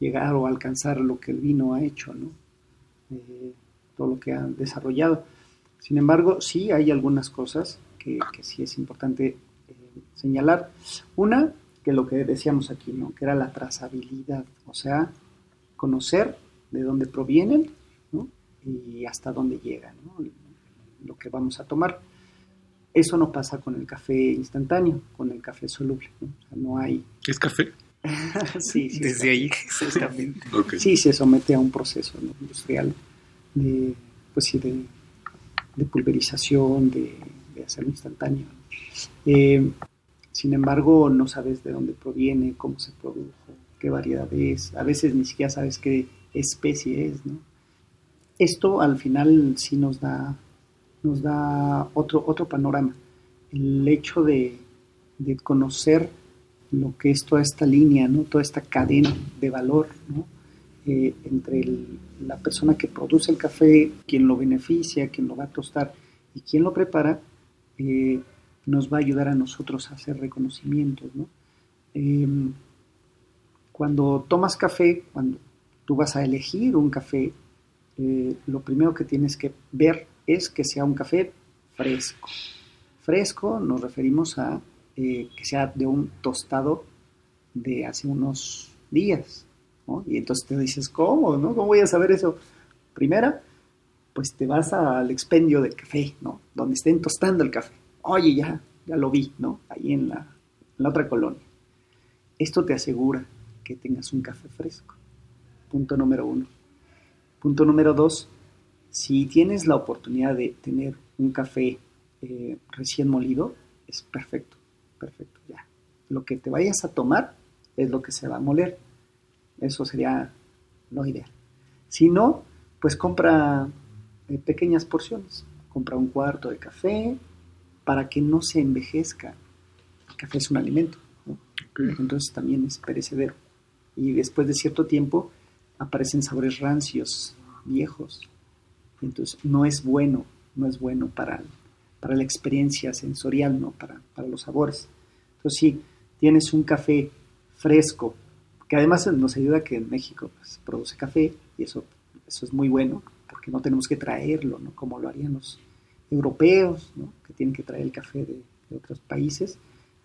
llegar o alcanzar lo que el vino ha hecho, ¿no? Eh, todo lo que ha desarrollado. Sin embargo, sí hay algunas cosas que, sí es importante eh, señalar. Una, que lo que decíamos aquí, ¿no? que era la trazabilidad, o sea, conocer de dónde provienen y hasta dónde llegan, lo que vamos a tomar. Eso no pasa con el café instantáneo, con el café soluble. No, o sea, no hay... ¿Es café? sí, sí. Desde ahí, exactamente. Sí, se somete a un proceso industrial de, pues sí, de, pulverización, de, de hacerlo instantáneo. Eh, sin embargo, no sabes de dónde proviene, cómo se produjo, qué variedad es. A veces ni siquiera sabes qué especie es, ¿no? Esto al final sí nos da, nos da otro, otro panorama. El hecho de, de conocer lo que es toda esta línea, ¿no? toda esta cadena de valor ¿no? Eh, entre la persona que produce el café, quien lo beneficia, quien lo va a tostar y quien lo prepara, eh, nos va a ayudar a nosotros a hacer reconocimientos. ¿no? Em, cuando tomas café, cuando tú vas a elegir un café, eh, lo primero que tienes que ver es que sea un café fresco. Fresco nos referimos a que sea de un tostado de hace unos días. Y entonces te dices, ¿cómo? ¿no? ¿Cómo voy a saber eso? Primera, pues te vas al expendio del café, ¿no? Donde estén tostando el café. Oye, ya, ya lo vi, ¿no? Ahí en la, otra colonia. Esto te asegura que tengas un café fresco. Punto número uno. Punto número dos, si tienes la oportunidad de tener un café eh, recién molido, es perfecto, perfecto, ya. Lo que te vayas a tomar es lo que se va a moler. Eso sería lo ideal. Si no, pues compra eh, pequeñas porciones. Compra un cuarto de café para que no se envejezca. El café es un alimento, entonces también es perecedero. Y después de cierto tiempo aparecen sabores rancios, viejos. Entonces no es bueno, no es bueno para, para la experiencia sensorial, ¿no? para, para los sabores. Entonces si tienes un café fresco, que además nos ayuda que en México pues, produce café y eso, eso es muy bueno porque no tenemos que traerlo, ¿no? Como lo harían los europeos. Que tienen que traer el café de, otros países.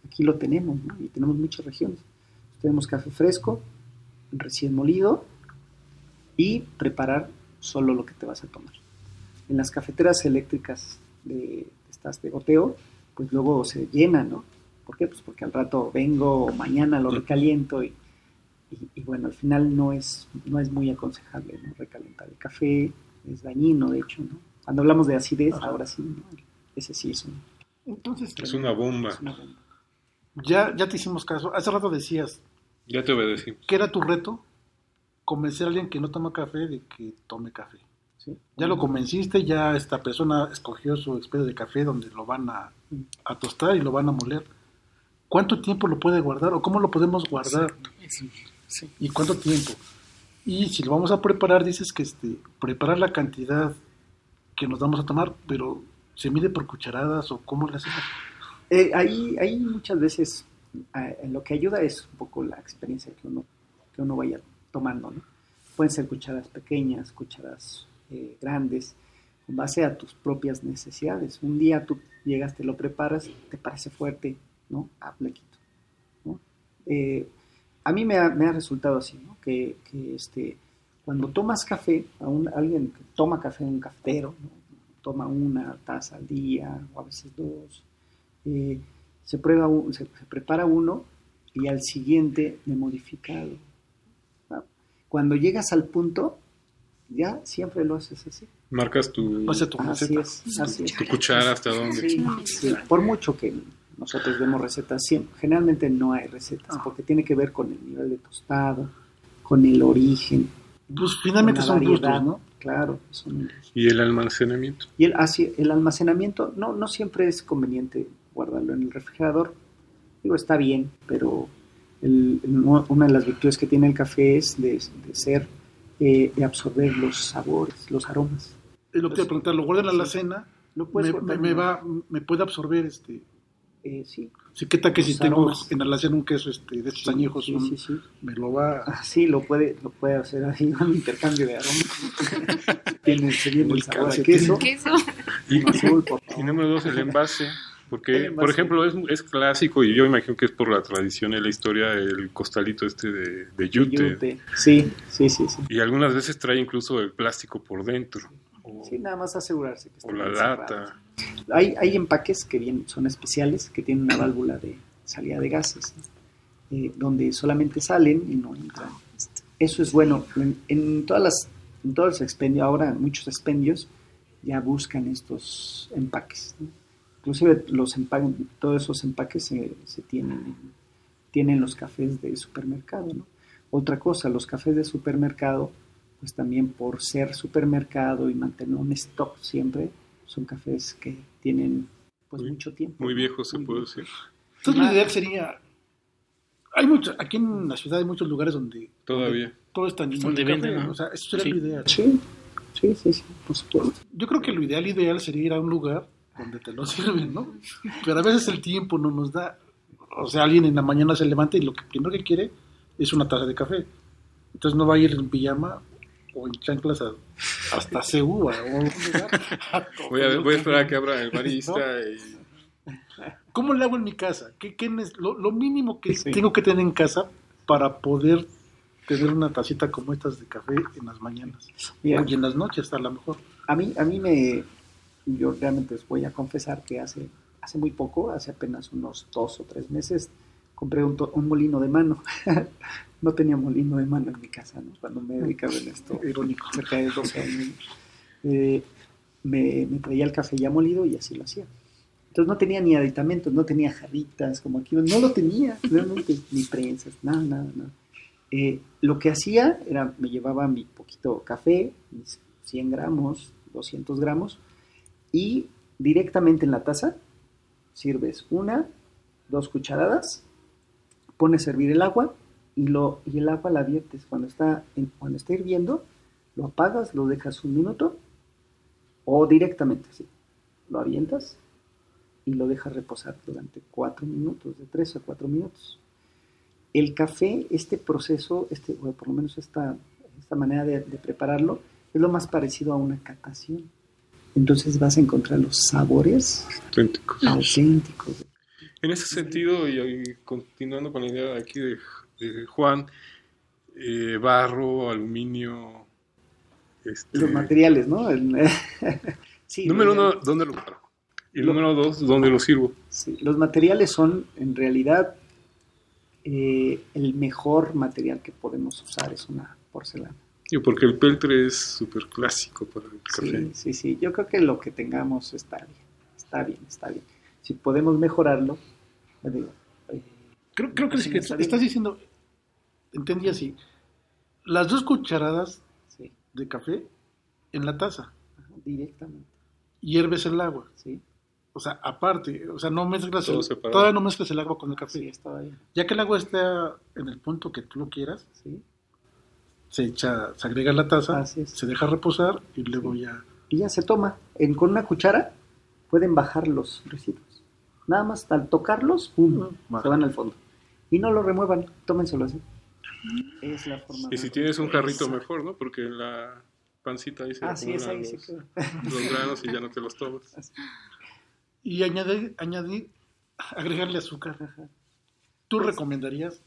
Aquí lo tenemos. Y tenemos muchas regiones. Tenemos café fresco, recién molido y preparar solo lo que te vas a tomar. En las cafeteras eléctricas de estas de goteo, pues luego se llenan, ¿no? ¿Por qué? Pues porque al rato vengo mañana lo recaliento y y, bueno, al final no es, no es muy aconsejable ¿no? recalentar el café, es dañino de hecho, ¿no? Cuando hablamos de acidez, ahora sí, ese sí es un... Entonces, es una bomba. Ya, ya te hicimos caso. Hace rato decías... Ya te obedecí. ¿Qué era tu reto? Convencer a alguien que no toma café de que tome café. ¿sí? Ya lo convenciste, ya esta persona escogió su expedio de café donde lo van a, a, tostar y lo van a moler. ¿Cuánto tiempo lo puede guardar o cómo lo podemos guardar? ¿Y cuánto tiempo? Y si lo vamos a preparar, dices que este, preparar la cantidad que nos vamos a tomar, pero ¿se mide por cucharadas o cómo lo hacemos? Eh, ahí, ahí muchas veces eh, lo que ayuda es un poco la experiencia que uno, que uno vaya tomando. ¿no? Pueden ser cucharas pequeñas, cucharas eh, grandes, en base a tus propias necesidades. Un día tú llegas, te lo preparas, te parece fuerte, ¿no? Ah, le. Eh, a mí me ha, resultado así, ¿no? que, este, cuando tomas café, a un, alguien que toma café en un cafetero, toma una taza al día o a veces dos, eh, se, prueba, se, prepara uno y al siguiente de modificado. Cuando llegas al punto, ya siempre lo haces así. Marcas tu, tu, así es, así tu cuchara hasta dónde. Sí, por mucho que nosotros vemos recetas siempre. Generalmente no hay recetas ah. porque tiene que ver con el nivel de tostado, con el origen. Pues finalmente son gustos, ¿no? Claro. ¿Y el almacenamiento? Y el, así, el almacenamiento no, no siempre es conveniente guardarlo en el refrigerador. Digo, está bien, pero una de las virtudes que tiene el café es de, ser, eh, de absorber los sabores, los aromas. Es lo que te preguntar, ¿lo guardan en la cena? me, me, va, me puede absorber este eh, sí. Sí, ¿qué tal que si tengo en relación un queso este, de estos añejos, sí, sí, me lo va... Ah, sí, lo puede, lo puede hacer así, un intercambio de aromas. Tiene, se viene el sabor a queso. Y, y, número dos, el envase. Porque, por ejemplo, es, es, clásico y yo imagino que es por la tradición y la historia el costalito este de, de yute. Sí, sí, sí, sí. Y algunas veces trae incluso el plástico por dentro. Sí, nada más asegurarse que está O la lata. Hay, hay empaques que bien son especiales, que tienen una válvula de salida de gases, eh, donde solamente salen y no entran. Eso es bueno. En, todas las, en todos los expendios, ahora muchos expendios ya buscan estos empaques. Inclusive los empaques, todos esos empaques se, se tienen, en- tienen los cafés de supermercado, ¿no? Otra cosa, los cafés de supermercado, pues también por ser supermercado y mantener un stock siempre, son cafés que tienen pues mucho tiempo. Muy viejo se puede decir. Entonces lo ideal sería... Hay mucho, aquí en la ciudad hay muchos lugares donde Todavía. todo está lleno Donde. O sea, eso sería Sí. lo ideal. Sí, sí, sí, sí, por supuesto. Yo creo que lo ideal, ideal sería ir a un lugar donde te lo sirven, ¿no? Pero a veces el tiempo no nos da. O sea, alguien en la mañana se levanta y lo que primero que quiere es una taza de café. Entonces no va a ir en pijama o en chanclas a- hasta Ceú a un lugar. a Voy a, voy a esperar a que abra el barista y ¿Cómo le hago en mi casa? ¿Qué, qué nes- lo, lo mínimo que Sí. tengo que tener en casa para poder tener una tacita como estas de café en las mañanas? Y en las noches, a lo mejor. A mí, a mí me, yo realmente les voy a confesar que hace, hace muy poco, hace apenas unos dos o tres meses, compré un, to- un molino de mano. no tenía molino de mano en mi casa, ¿no? Cuando me dedicaba en esto, Irónico. cerca de 12 años. Eh, me, me traía el café ya molido y así lo hacía. Entonces no tenía ni aditamentos, no tenía jarritas como aquí, no lo tenía realmente, ni prensas, nada, nada, nada. Eh, lo que hacía era, me llevaba mi poquito café, mis 100 gramos, 200 gramos, y directamente en la taza sirves una, dos cucharadas, pones a hervir el agua y, lo, y el agua la viertes. Cuando está, en- cuando está hirviendo, lo apagas, lo dejas un minuto o directamente así. Lo avientas y lo dejas reposar durante cuatro minutos, de tres a cuatro minutos. El café, este proceso, este, o por lo menos esta, esta manera de, de prepararlo, es lo más parecido a una catación. Entonces vas a encontrar los sabores auténticos. auténticos. En ese sentido, y, y continuando con la idea aquí de, de Juan, eh, barro, aluminio. Este, Los materiales, ¿no? El- sí, número uno, ¿dónde lo paro? Y Lo- número dos, ¿dónde lo sirvo? Sí, los materiales son en realidad eh, el mejor material que podemos usar es una porcelana. Y porque el peltre es súper clásico para el café. Sí, sí, sí. Yo creo que lo que tengamos está bien, está bien, está bien. Si podemos mejorarlo, yo digo, eh, Creo, creo que, sí que estás diciendo, entendí así, las dos cucharadas sí, de café en la taza, ajá, directamente, hierves el agua. sí, O sea, aparte, o sea, no mezclas Todo el, separado. todavía no mezclas el agua con el sí, café. está bien, Ya que el agua está en el punto que tú lo quieras, sí. se echa, se agrega a la taza, Así es. se deja reposar y luego ya. Y ya se toma. En- con una cuchara pueden bajar los residuos. Nada más al tocarlos, ¡pum! Baja. se van al fondo. Y no lo remuevan, tómenselo así. Es la forma Y si tienes un jarrito Exacto. mejor, ¿no? Porque la pancita ahí se Ah, sí, es ahí, los, sí, claro. los granos y ya no te los tomas. Y añadir, añadir, agregarle azúcar. ¿Tú Pues- recomendarías?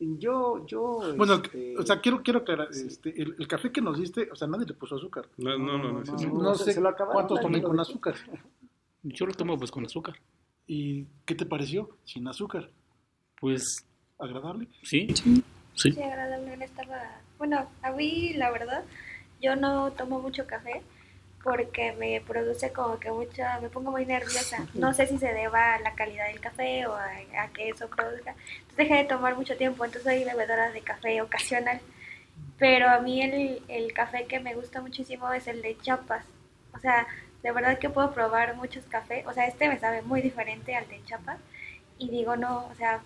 Yo, yo. Bueno, este, o sea, quiero, quiero aclarar, este, el, el café que nos diste, o sea, nadie le puso azúcar. No, no, no, no, sí, sí. no, No se- sé se lo cuántos tomen con azúcar. Yo lo tomo pues con azúcar. ¿Y qué te pareció? Sin azúcar. Pues ¿Agradable? sí, sí. Sí, agradable, no estaba... Bueno, a mí, la verdad, yo no tomo mucho café porque me produce como que mucha... Me pongo muy nerviosa. No sé si se deba a la calidad del café o a, a que eso produzca. Entonces dejé de tomar mucho tiempo, entonces soy bebedora de café ocasional. Pero a mí el, el café que me gusta muchísimo es el de Chiapas. O sea, de verdad que puedo probar muchos cafés. O sea, este me sabe muy diferente al de Chiapas. Y digo, no, o sea,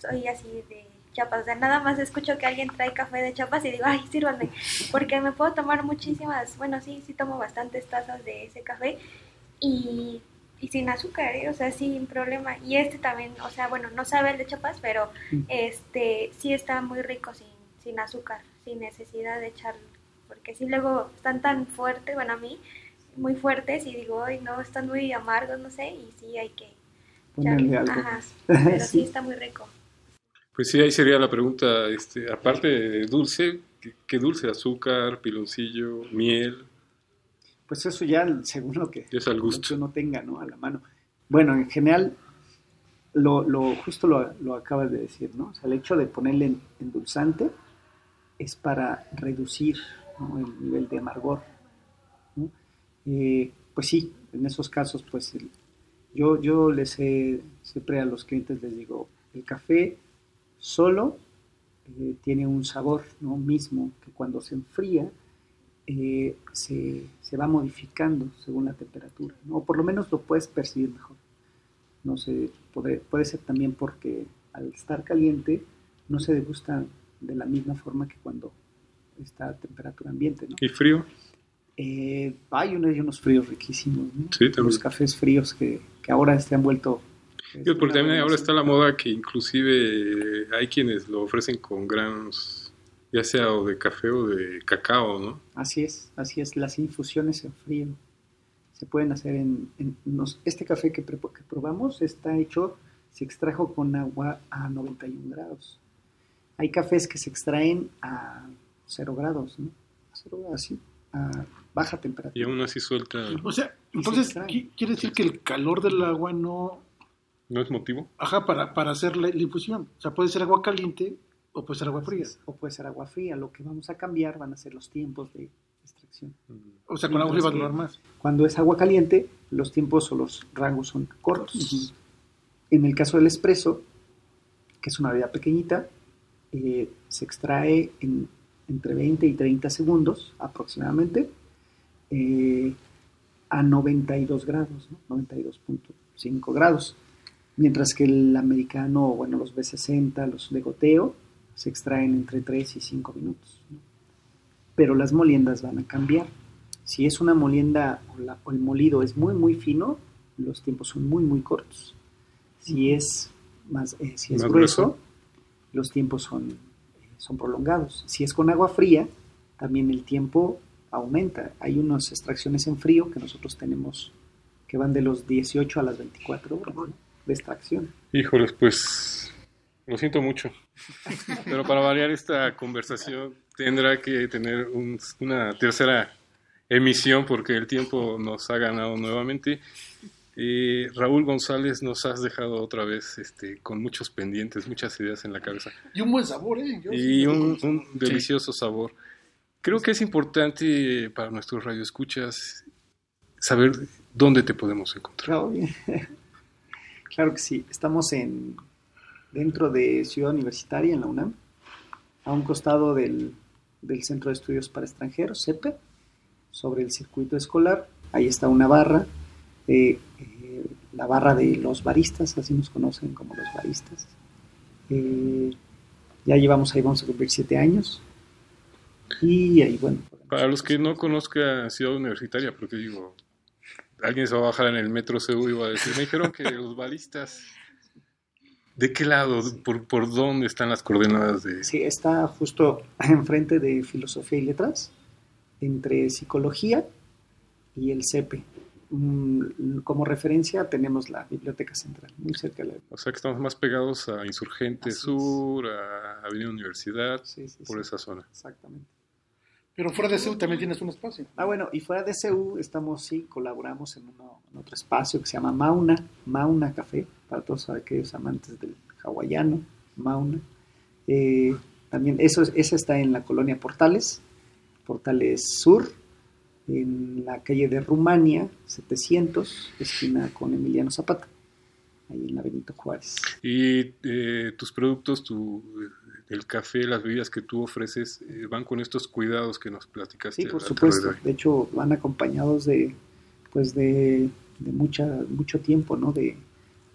soy así de Chiapas. O sea, nada más escucho que alguien trae café de Chiapas y digo, ay, sírvanme. Porque me puedo tomar muchísimas, bueno, sí, sí tomo bastantes tazas de ese café. Y, y sin azúcar, ¿eh? o sea, sin problema. Y este también, o sea, bueno, no sabe el de Chiapas, pero este sí está muy rico sin, sin azúcar, sin necesidad de echarlo. Porque sí luego están tan fuertes, bueno, a mí, muy fuertes y digo, ay, no, están muy amargos, no sé, y sí hay que Ponerle algo. Ajá, pero sí Sí. está muy rico. Pues sí, ahí sería la pregunta, este, aparte de dulce, ¿qué, qué dulce? Azúcar, piloncillo, miel, Pues eso ya, según lo que, es al gusto. uno tenga, ¿no? A la mano. Bueno, en general, lo, lo justo lo, lo acabas de decir, ¿no? O sea, el hecho de ponerle en- endulzante es para reducir ¿no? el nivel de amargor. ¿no? Eh, pues sí, en esos casos, pues el, Yo, yo les he, siempre a los clientes les digo, el café solo eh, tiene un sabor ¿no? mismo que cuando se enfría eh, se, se, va modificando según la temperatura, ¿no? o por lo menos lo puedes percibir mejor. No sé, puede, puede ser también porque al estar caliente no se degusta de la misma forma que cuando está a temperatura ambiente. ¿no? ¿Y frío? Eh, hay, unos, hay, unos, fríos riquísimos, ¿no? Sí. Los cafés fríos que, que ahora se han vuelto... Sí, porque también ahora está la moda que inclusive hay quienes lo ofrecen con granos, ya sea o de café o de cacao, ¿no? Así es, así es. Las infusiones en frío se pueden hacer en... en nos, este café que, que probamos está hecho, se extrajo con agua a 91 grados. Hay cafés que se extraen a 0 grados, ¿no? A 0 grados, sí, a baja temperatura. Y aún así suelta. O sea, entonces quiere decir que el calor del agua no. ¿No es motivo? Ajá, para, para hacer la, la, infusión. O sea, puede ser agua caliente o puede ser agua fría. O puede ser agua fría. Lo que vamos a cambiar van a ser los tiempos de extracción. O sea, con agua fría va a durar más. Cuando es agua caliente, los tiempos o los rangos son cortos. Uh -huh. En el caso del espresso, que es una bebida pequeñita, eh, se extrae en entre 20 y 30 segundos aproximadamente eh, a 92 grados, ¿no? 92.5 grados. Mientras que el americano, bueno, los B60, los de goteo, se extraen entre 3 y 5 minutos. ¿no? Pero las moliendas van a cambiar. Si es una molienda o, la, o, el molido es muy, muy fino, los tiempos son muy, muy cortos. Si es, más, eh, si es más grueso, grueso, los tiempos son son prolongados. Si es con agua fría, también el tiempo aumenta. Hay unas extracciones en frío que nosotros tenemos que van de los 18 a las 24 horas ¿no? De extracción. Híjoles, pues lo siento mucho. Pero para variar esta conversación tendrá que tener un, una tercera emisión porque el tiempo nos ha ganado nuevamente. Eh, Raúl González, nos has dejado otra vez este, con muchos pendientes, muchas ideas en la cabeza. Y un buen sabor, ¿eh? Yo y un, un, delicioso sí. sabor. Creo que es importante para nuestros radioescuchas saber dónde te podemos encontrar. Claro, claro que sí. Estamos en dentro de Ciudad Universitaria, en la UNAM, a un costado del, del Centro de Estudios para Extranjeros, CEPE, sobre el circuito escolar. Ahí está una barra eh, eh, la barra de los baristas, así nos conocen como los baristas. Eh, ya llevamos ahí, vamos a cumplir siete años. Y ahí, bueno. Para los que no conozcan Ciudad Universitaria, porque digo, alguien se va a bajar en el metro CU y va a decir, me dijeron que los baristas. ¿De qué lado? ¿Por, ¿Por dónde están las coordenadas de...? Sí, está justo enfrente de Filosofía y Letras, entre Psicología y el CEPE como referencia tenemos la Biblioteca Central, muy cerca de la O sea que estamos más pegados a Insurgente Así Sur, es. a Avenida Universidad, sí, sí, por sí. esa zona. Exactamente. Pero fuera de CEU también tienes un espacio. Ah, bueno, y fuera de CEU estamos, sí, colaboramos en, uno, en otro espacio que se llama Mauna, Mauna Café, para todos aquellos amantes del hawaiano, Mauna. Eh, también, eso, eso está en la colonia Portales, Portales Sur, en la calle de Rumania, 700, esquina con Emiliano Zapata, ahí en la Benito Juárez. ¿Y eh, tus productos, tu, el café, las bebidas que tú ofreces, eh, van con estos cuidados que nos platicaste? Sí, por supuesto. De, de, hecho, van acompañados de, pues de, de mucha, mucho tiempo, ¿no? De,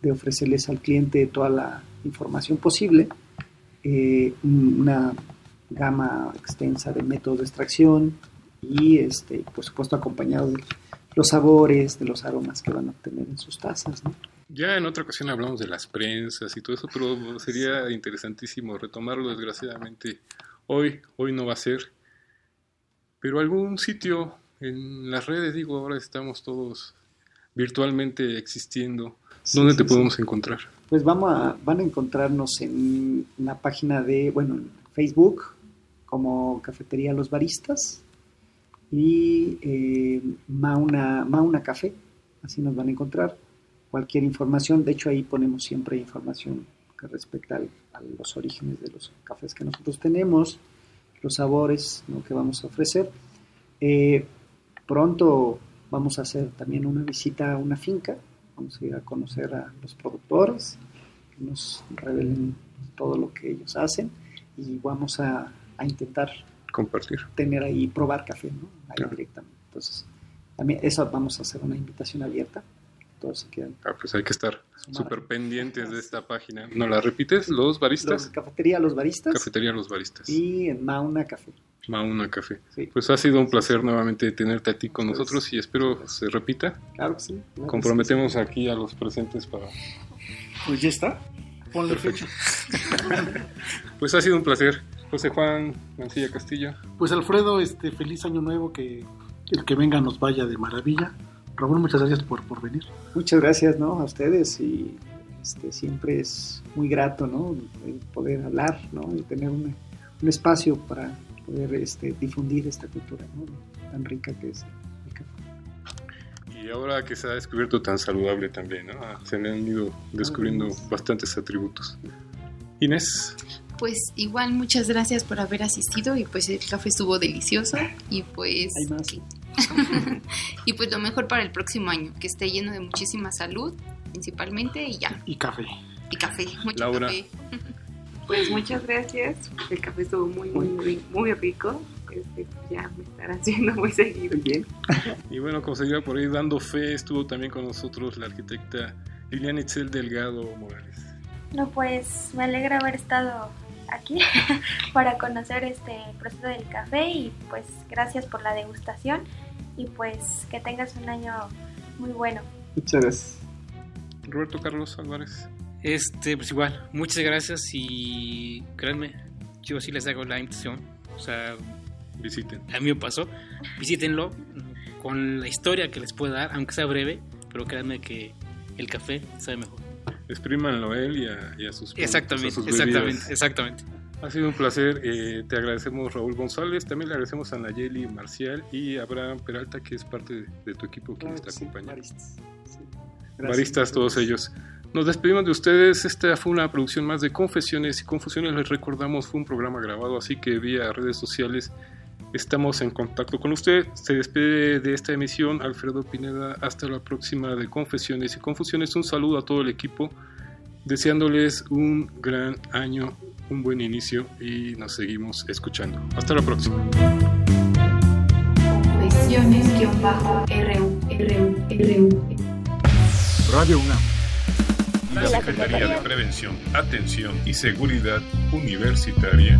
de, ofrecerles al cliente toda la información posible, eh, una gama extensa de métodos de extracción, y este, por supuesto acompañado de los sabores, de los aromas que van a obtener en sus tazas. ¿no? Ya en otra ocasión hablamos de las prensas y todo eso, pero sería interesantísimo retomarlo. Desgraciadamente, hoy, hoy no va a ser. Pero algún sitio en las redes, digo, ahora estamos todos virtualmente existiendo. ¿Dónde sí, te sí, podemos sí. encontrar? Pues vamos a, van a encontrarnos en la página de, bueno, en Facebook, como Cafetería Los Baristas, y eh, Mauna, Mauna Café, así nos van a encontrar. Cualquier información, de hecho ahí ponemos siempre información que respecta al, a los orígenes de los cafés que nosotros tenemos, los sabores ¿no? que vamos a ofrecer. Eh, pronto vamos a hacer también una visita a una finca, Vamos a ir a conocer a los productores, que nos revelen todo lo que ellos hacen y vamos a, a intentar compartir. Tener ahí, probar café, ¿no? Ahí directamente. Entonces, también eso vamos a hacer una invitación abierta. Todos se quedan. Ah, pues hay que estar súper pendientes de esta página. ¿No la repites? ¿Los baristas? Los, cafetería Los Baristas. Cafetería Los Baristas. Y en Mauna Café. Mauna Café. Pues ha sido un placer nuevamente tenerte a ti con nosotros y espero se repita. Claro que sí. Comprometemos aquí a los presentes para... Pues ya está. Ponle fecha. pues ha sido un placer. José Juan Mancilla Castillo. Pues Alfredo, este feliz año nuevo, que el que venga nos vaya de maravilla. Raúl, muchas gracias por, por venir. Muchas gracias ¿no? a ustedes y este, siempre es muy grato ¿no? poder hablar ¿no? y tener un espacio para poder este, difundir esta cultura ¿no? tan rica que es el café. Y ahora que se ha descubierto tan saludable también, ¿no? se me han ido descubriendo bastantes atributos. Inés. Pues igual muchas gracias por haber asistido y pues el café estuvo delicioso y pues... Hay más. y pues lo mejor para el próximo año, que esté lleno de muchísima salud principalmente y ya. Y café. Y café, mucho Laura. café. Pues muchas gracias. El café estuvo muy, muy, muy, muy rico. Este, ya me estará haciendo muy seguido. Bien. Y bueno, como se por ahí dando fe, estuvo también con nosotros la arquitecta Liliana Itzel Delgado Morales. No, pues me alegra haber estado aquí para conocer este proceso del café y pues gracias por la degustación y pues que tengas un año muy bueno. Muchas gracias. Roberto Carlos Álvarez. Este, pues igual, muchas gracias y créanme, yo sí les hago la invitación. O sea, visiten. A mí me pasó. Visítenlo con la historia que les pueda dar, aunque sea breve, pero créanme que el café sabe mejor. Exprímanlo a él y a, y a sus Exactamente, a sus exactamente, exactamente. Ha sido un placer. eh, te agradecemos Raúl González. También le agradecemos a Nayeli Marcial y a Abraham Peralta, que es parte de, de tu equipo que Claro está que sí, acompañando. baristas. Sí. Gracias. Baristas, todos ellos. Nos despedimos de ustedes. Esta fue una producción más de Confesiones y Confusiones. Les recordamos, fue un programa grabado, así que vía redes sociales estamos en contacto con usted. Se despide de esta emisión Alfredo Pineda. Hasta la próxima de Confesiones y Confusiones. Un saludo a todo el equipo, deseándoles un gran año, un buen inicio y nos seguimos escuchando. Hasta la próxima. Confesiones-RU, RU, RU. Radio UNAM. La Secretaría de Prevención, Atención y Seguridad Universitaria.